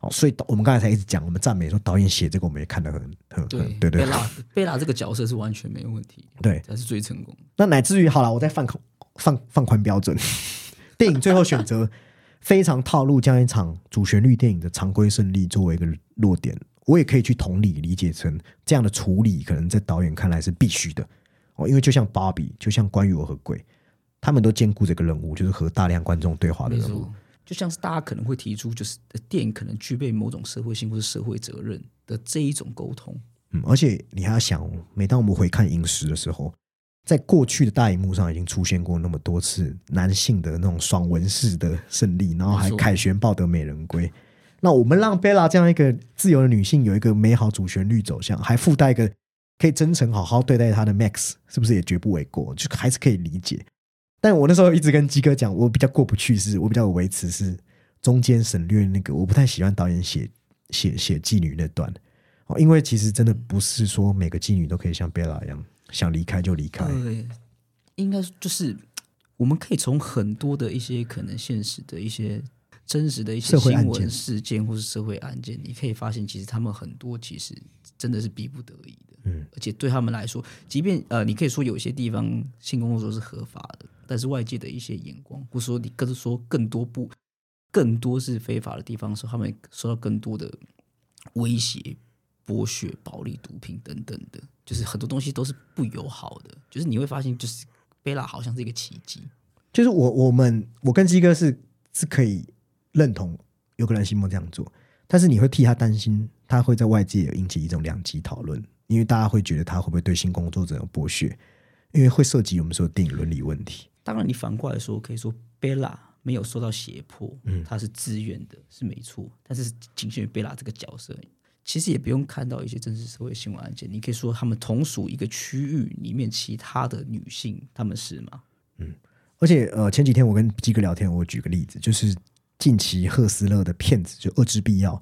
哦，所以导我们刚才才一直讲，我们赞美说导演写这个，我们也看得很很对很对对贝拉贝拉这个角色是完全没有问题，对。才是最成功的。那乃至于好了，我再放宽放放宽标准，电影最后选择非常套路，将一场主旋律电影的常规胜利作为一个落点，我也可以去同理理解成这样的处理，可能在导演看来是必须的哦，因为就像芭比，就像关于我和鬼，他们都兼顾这个任务，就是和大量观众对话的任务。就像是大家可能会提出，就是电影可能具备某种社会性或是社会责任的这一种沟通。嗯，而且你还要想，每当我们回看《影视》的时候，在过去的大荧幕上已经出现过那么多次男性的那种爽文式的胜利，然后还凯旋抱得美人归。那我们让贝拉这样一个自由的女性有一个美好主旋律走向，还附带一个可以真诚好好对待她的 Max，是不是也绝不为过？就还是可以理解。但我那时候一直跟鸡哥讲，我比较过不去，是我比较有维持是中间省略那个，我不太喜欢导演写写写妓女那段哦，因为其实真的不是说每个妓女都可以像贝拉一样想离开就离开。对，应该就是我们可以从很多的一些可能现实的一些真实的一些新闻事件或是社会案件，你可以发现其实他们很多其实真的是逼不得已的，嗯，而且对他们来说，即便呃，你可以说有些地方性工作是合法的。但是外界的一些眼光，或者说你更说更多不更多是非法的地方，时候他们受到更多的威胁、剥削、暴力、毒品等等的，就是很多东西都是不友好的。就是你会发现，就是贝拉好像是一个奇迹。就是我我们我跟鸡哥是是可以认同有个人心梦这样做，但是你会替他担心，他会在外界引起一种两极讨论，因为大家会觉得他会不会对性工作者有剥削，因为会涉及我们说的电影伦理问题。当然，你反过来说，可以说贝拉没有受到胁迫，嗯，他是自愿的，是没错。但是仅限于贝拉这个角色，其实也不用看到一些真实社会新闻案件。你可以说，他们同属一个区域里面其他的女性，他们是吗？嗯。而且，呃，前几天我跟基哥聊天，我举个例子，就是近期赫斯勒的片子，就《恶之必要》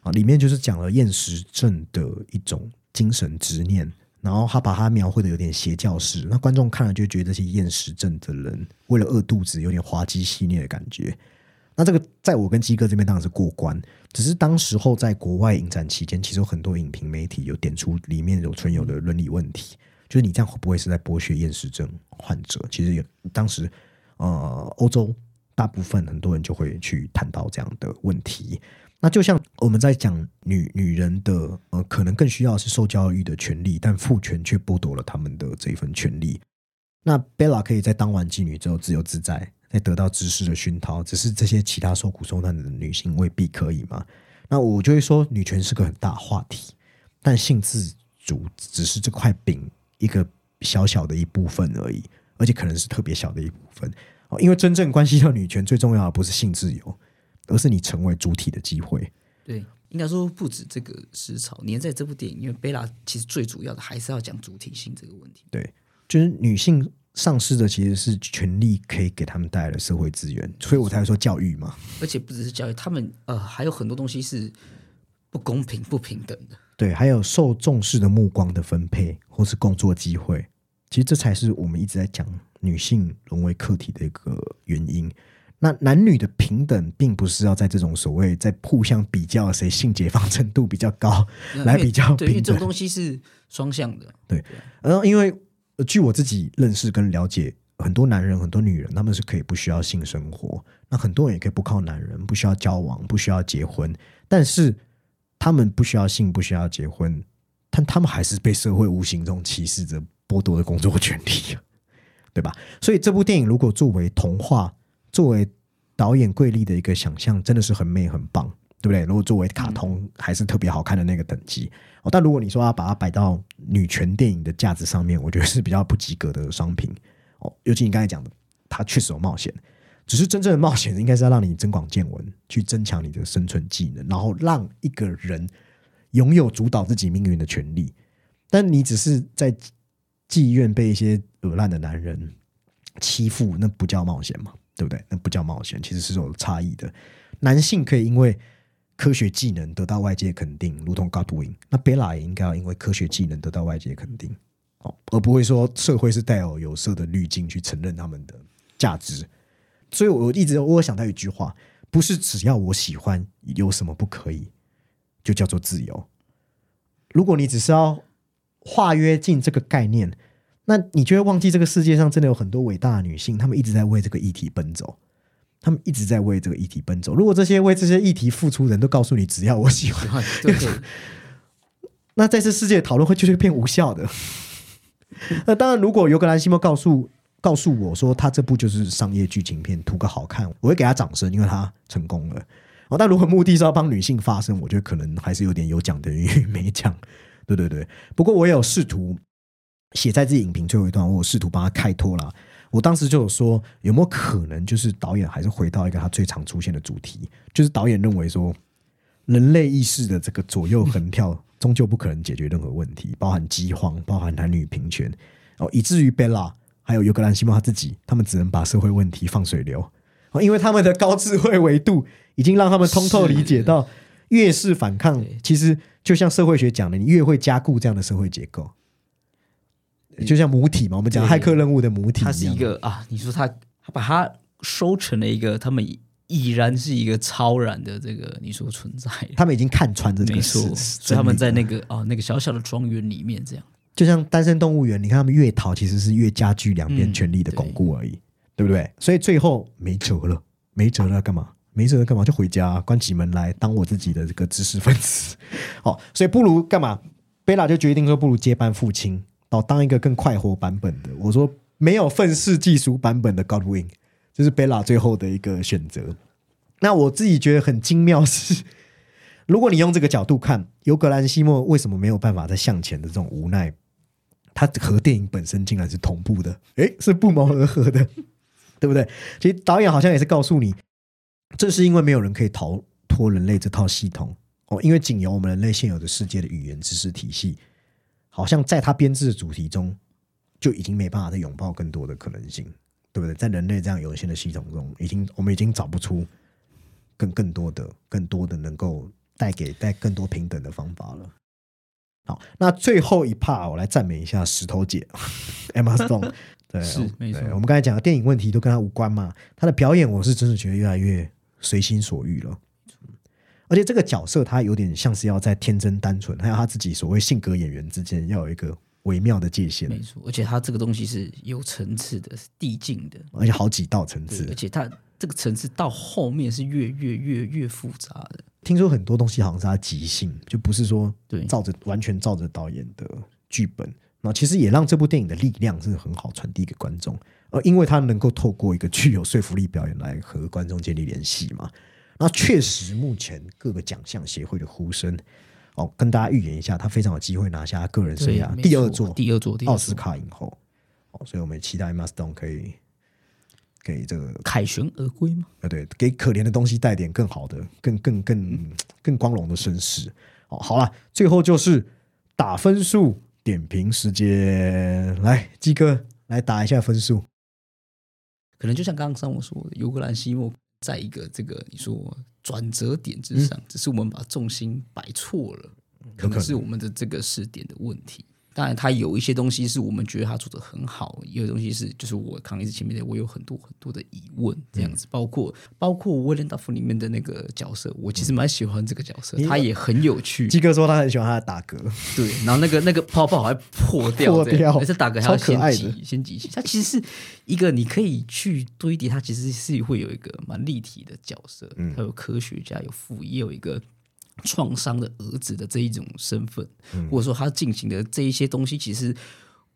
啊，里面就是讲了厌食症的一种精神执念。然后他把他描绘的有点邪教式，那观众看了就觉得这些厌食症的人为了饿肚子，有点滑稽戏谑的感觉。那这个在我跟鸡哥这边当然是过关，只是当时候在国外影展期间，其实有很多影评媒体有点出里面有存有的伦理问题，就是你这样会不会是在剥削厌食症患者？其实也当时呃欧洲大部分很多人就会去谈到这样的问题。那就像我们在讲女女人的呃，可能更需要是受教育的权利，但父权却剥夺了他们的这一份权利。那贝拉可以在当完妓女之后自由自在，在得到知识的熏陶，只是这些其他受苦受难的女性未必可以吗？那我就会说，女权是个很大话题，但性自主只是这块饼一个小小的一部分而已，而且可能是特别小的一部分哦。因为真正关系到女权最重要的不是性自由。而是你成为主体的机会。对，应该说不止这个思潮粘在这部电影，因为贝拉其实最主要的还是要讲主体性这个问题。对，就是女性丧失的其实是权利，可以给他们带来的社会资源，所以我才说教育嘛。而且不只是教育，他们呃还有很多东西是不公平、不平等的。对，还有受重视的目光的分配，或是工作机会，其实这才是我们一直在讲女性沦为客体的一个原因。那男女的平等，并不是要在这种所谓在互相比较谁性解放程度比较高来比较对，因为这种东西是双向的。对，然后因为据我自己认识跟了解，很多男人、很多女人，他们是可以不需要性生活，那很多人也可以不靠男人，不需要交往，不需要结婚，但是他们不需要性，不需要结婚，但他们还是被社会无形中歧视着、剥夺的工作权利，对吧？所以这部电影如果作为童话。作为导演桂丽的一个想象，真的是很美很棒，对不对？如果作为卡通，还是特别好看的那个等级哦。但如果你说要把它摆到女权电影的架子上面，我觉得是比较不及格的商品哦。尤其你刚才讲的，它确实有冒险，只是真正的冒险应该是要让你增广见闻，去增强你的生存技能，然后让一个人拥有主导自己命运的权利。但你只是在妓院被一些恶烂的男人欺负，那不叫冒险嘛？对不对？那不叫冒险，其实是有差异的。男性可以因为科学技能得到外界肯定，如同 Godwin。那贝拉也应该要因为科学技能得到外界肯定，哦，而不会说社会是带有有色的滤镜去承认他们的价值。所以我一直我想到一句话：不是只要我喜欢，有什么不可以，就叫做自由。如果你只是要化约进这个概念。那你就会忘记这个世界上真的有很多伟大的女性，她们一直在为这个议题奔走，她们一直在为这个议题奔走。如果这些为这些议题付出的人都告诉你只要我喜欢，那在这世界讨论会就是变无效的。那当然，如果尤格兰西莫告诉告诉我说他这部就是商业剧情片，图个好看，我会给他掌声，因为他成功了。哦，但如果目的是要帮女性发声，我觉得可能还是有点有奖等于 没奖。对对对，不过我也有试图写在自己影评最后一段，我有试图帮他开脱了。我当时就有说，有没有可能就是导演还是回到一个他最常出现的主题，就是导演认为说，人类意识的这个左右横跳，终究不可能解决任何问题，包含饥荒，包含男女平权，哦，以至于贝拉还有尤格兰西莫他自己，他们只能把社会问题放水流，哦，因为他们的高智慧维度已经让他们通透理解到，越是反抗，其实就像社会学讲的，你越会加固这样的社会结构。就像母体嘛，我们讲骇客任务的母体，它是一个啊，你说他他把它收成了一个，他们已然是一个超然的这个你说存在，他们已经看穿这个没错，所以他们在那个啊那个小小的庄园里面这样，就像单身动物园，你看他们越逃，其实是越加剧两边权力的巩固而已，对不对？所以最后没辙了，没辙了，干嘛？没辙了，干嘛？就回家关起门来当我自己的这个知识分子。好，所以不如干嘛？贝拉就决定说，不如接班父亲。哦，当一个更快活版本的，我说没有愤世嫉俗版本的 Godwin，这是贝拉最后的一个选择。那我自己觉得很精妙是，如果你用这个角度看，尤格兰西莫为什么没有办法再向前的这种无奈，他和电影本身竟然是同步的，诶，是不谋而合的，对不对？其实导演好像也是告诉你，这是因为没有人可以逃脱人类这套系统哦，因为仅由我们人类现有的世界的语言知识体系。好像在他编制的主题中，就已经没办法再拥抱更多的可能性，对不对？在人类这样有限的系统中，已经我们已经找不出更更多的、更多的能够带给带更多平等的方法了。好，那最后一 part 我来赞美一下石头姐 Emma Stone，对，是没错。我们刚才讲的电影问题都跟她无关嘛，她的表演我是真的觉得越来越随心所欲了。而且这个角色他有点像是要在天真单纯，还 有他自己所谓性格演员之间要有一个微妙的界限。没错，而且他这个东西是有层次的，是递进的，而且好几道层次。而且他这个层次到后面是越越越越复杂的。听说很多东西好像是他即兴，就不是说对照着完全照着导演的剧本。那其实也让这部电影的力量是很好传递给观众，而因为他能够透过一个具有说服力表演来和观众建立联系嘛。那确实，目前各个奖项协会的呼声哦，跟大家预言一下，他非常有机会拿下个人生涯第二座、第二座奥斯卡影后哦，所以我们期待 Mastone 可以给这个凯旋而归吗？啊，对，给可怜的东西带点更好的、更更更更光荣的身世哦。好了，最后就是打分数点评时间，来鸡哥来打一下分数。可能就像刚刚我说的，尤格兰西莫。在一个这个你说转折点之上，只是我们把重心摆错了，可能。是我们的这个试点的问题。当然，他有一些东西是我们觉得他做的很好，也有东西是就是我扛一次前面的，我有很多很多的疑问，这样子。包括包括威廉达夫里面的那个角色，我其实蛮喜欢这个角色，他也很有趣。基哥说他很喜欢他的打嗝，对，然后那个那个泡泡还破掉，破掉，而且打嗝还要先挤，先挤起。他其实是一个你可以去堆叠，他其实是会有一个蛮立体的角色，他有科学家，有副业，有一个。创伤的儿子的这一种身份，或者说他进行的这一些东西，其实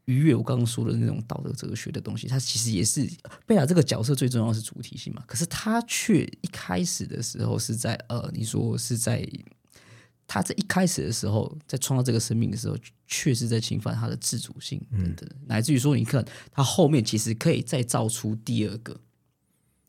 逾越我刚刚说的那种道德哲学的东西，他其实也是贝拉这个角色最重要的是主体性嘛。可是他却一开始的时候是在呃，你说是在他在一开始的时候在创造这个生命的时候，确实在侵犯他的自主性等等，乃至于说你看他后面其实可以再造出第二个，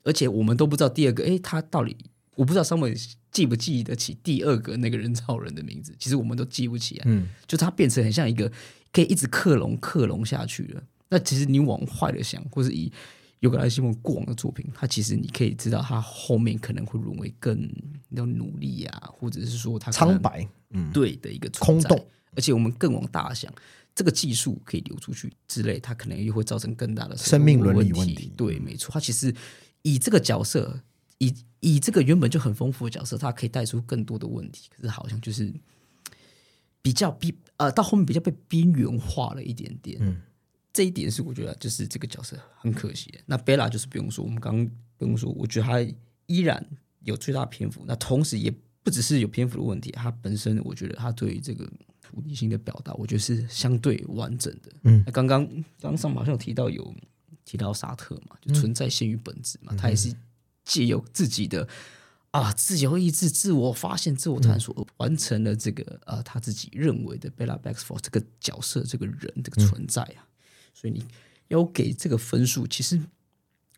而且我们都不知道第二个，哎，他到底。我不知道上面记不记得起第二个那个人造人的名字，其实我们都记不起来。嗯，就他变成很像一个可以一直克隆克隆下去的。那其实你往坏的想，或是以尤格拉西蒙过往的作品，他其实你可以知道，他后面可能会沦为更要努力啊，或者是说他苍白，嗯，对的一个空洞。而且我们更往大想，这个技术可以流出去之类，它可能又会造成更大的生命伦理问题。对，没错，他其实以这个角色。以以这个原本就很丰富的角色，他可以带出更多的问题，可是好像就是比较边呃，到后面比较被边缘化了一点点。嗯，这一点是我觉得就是这个角色很可惜。那贝拉就是不用说，我们刚刚不用说，我觉得他依然有最大篇幅，那同时也不只是有篇幅的问题，他本身我觉得他对于这个主题性的表达，我觉得是相对完整的。嗯那刚刚刚刚上好像有提到有提到沙特嘛，就存在先于本质嘛，他也是借由自己的啊自由意志、自我发现、自我探索，而完成了这个啊他自己认为的 Bella Baxford 这个角色、这个人、这个存在啊。所以你要给这个分数，其实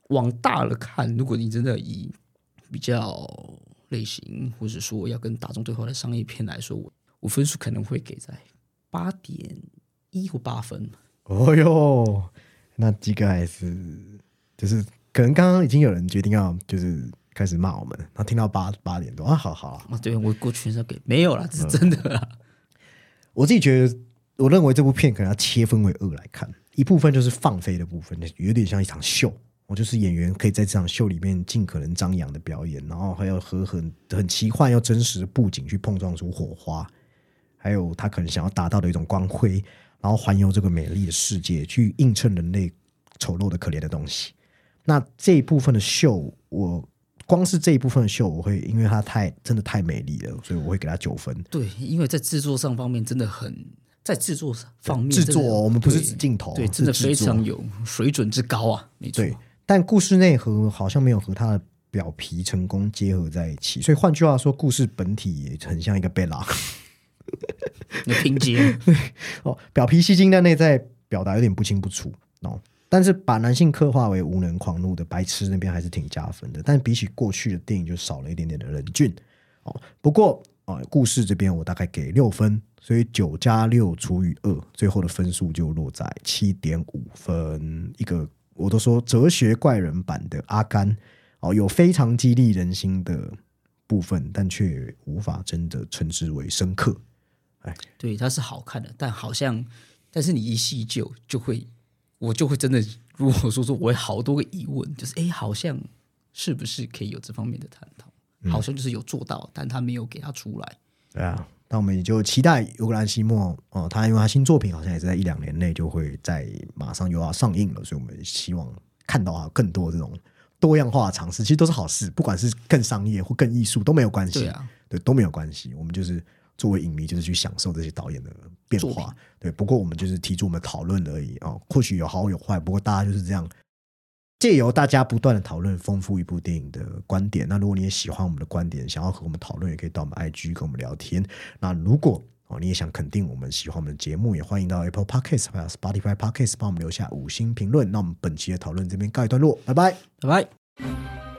往大了看，如果你真的以比较类型，或者说要跟大众对话的商业片来说，我我分数可能会给在八点一或八分。哦哟，那几个还是就是可能刚刚已经有人决定要就是开始骂我们，然后听到八八点多啊，好好啊，啊，对我过去是要给没有啦，这是真的啦。我自己觉得，我认为这部片可能要切分为二来看，一部分就是放飞的部分，有点像一场秀。我就是演员可以在这场秀里面尽可能张扬的表演，然后还有和很很奇幻又真实的布景去碰撞出火花，还有他可能想要达到的一种光辉，然后环游这个美丽的世界，去映衬人类丑陋的可怜的东西。那这一部分的秀，我光是这一部分的秀，我会因为它太真的太美丽了，所以我会给它九分。对，因为在制作上方面真的很，在制作方面制作我们不是指镜头对，真的非常有水准之高啊，没错。对，但故事内核好像没有和它的表皮成功结合在一起，所以换句话说，故事本体也很像一个贝拉那拼接，哦，表皮吸睛，但内在表达有点不清不楚哦。但是把男性刻画为无能狂怒的白痴那边还是挺加分的，但比起过去的电影就少了一点点的冷峻哦。不过，故事这边我大概给六分，所以九加六除以二，最后的分数就落在七点五分。一个我都说哲学怪人版的阿甘哦，有非常激励人心的部分，但却无法真的称之为深刻。哎对，它是好看的，但好像，但是你一细究就会，我就会真的，如果说说我有好多个疑问，就是哎，好像是不是可以有这方面的探讨？好像就是有做到，但他没有给他出来。对啊，那我们也就期待尤格兰西莫哦，他因为他新作品好像也是在一两年内就会在马上又要上映了，所以我们希望看到啊更多这种多样化的尝试，其实都是好事，不管是更商业或更艺术都没有关系，对啊，对都没有关系，我们就是作为影迷就是去享受这些导演的变化，对，不过我们就是提出我们讨论而已哦，或许有好有坏，不过大家就是这样。借由大家不断的讨论，丰富一部电影的观点。那如果你也喜欢我们的观点，想要和我们讨论，也可以到我们 IG 跟我们聊天。那如果哦你也想肯定我们喜欢我们的节目，也欢迎到 Apple Podcast 还有 Spotify Podcast 帮我们留下五星评论。那我们本期的讨论这边告一段落，拜拜。拜拜。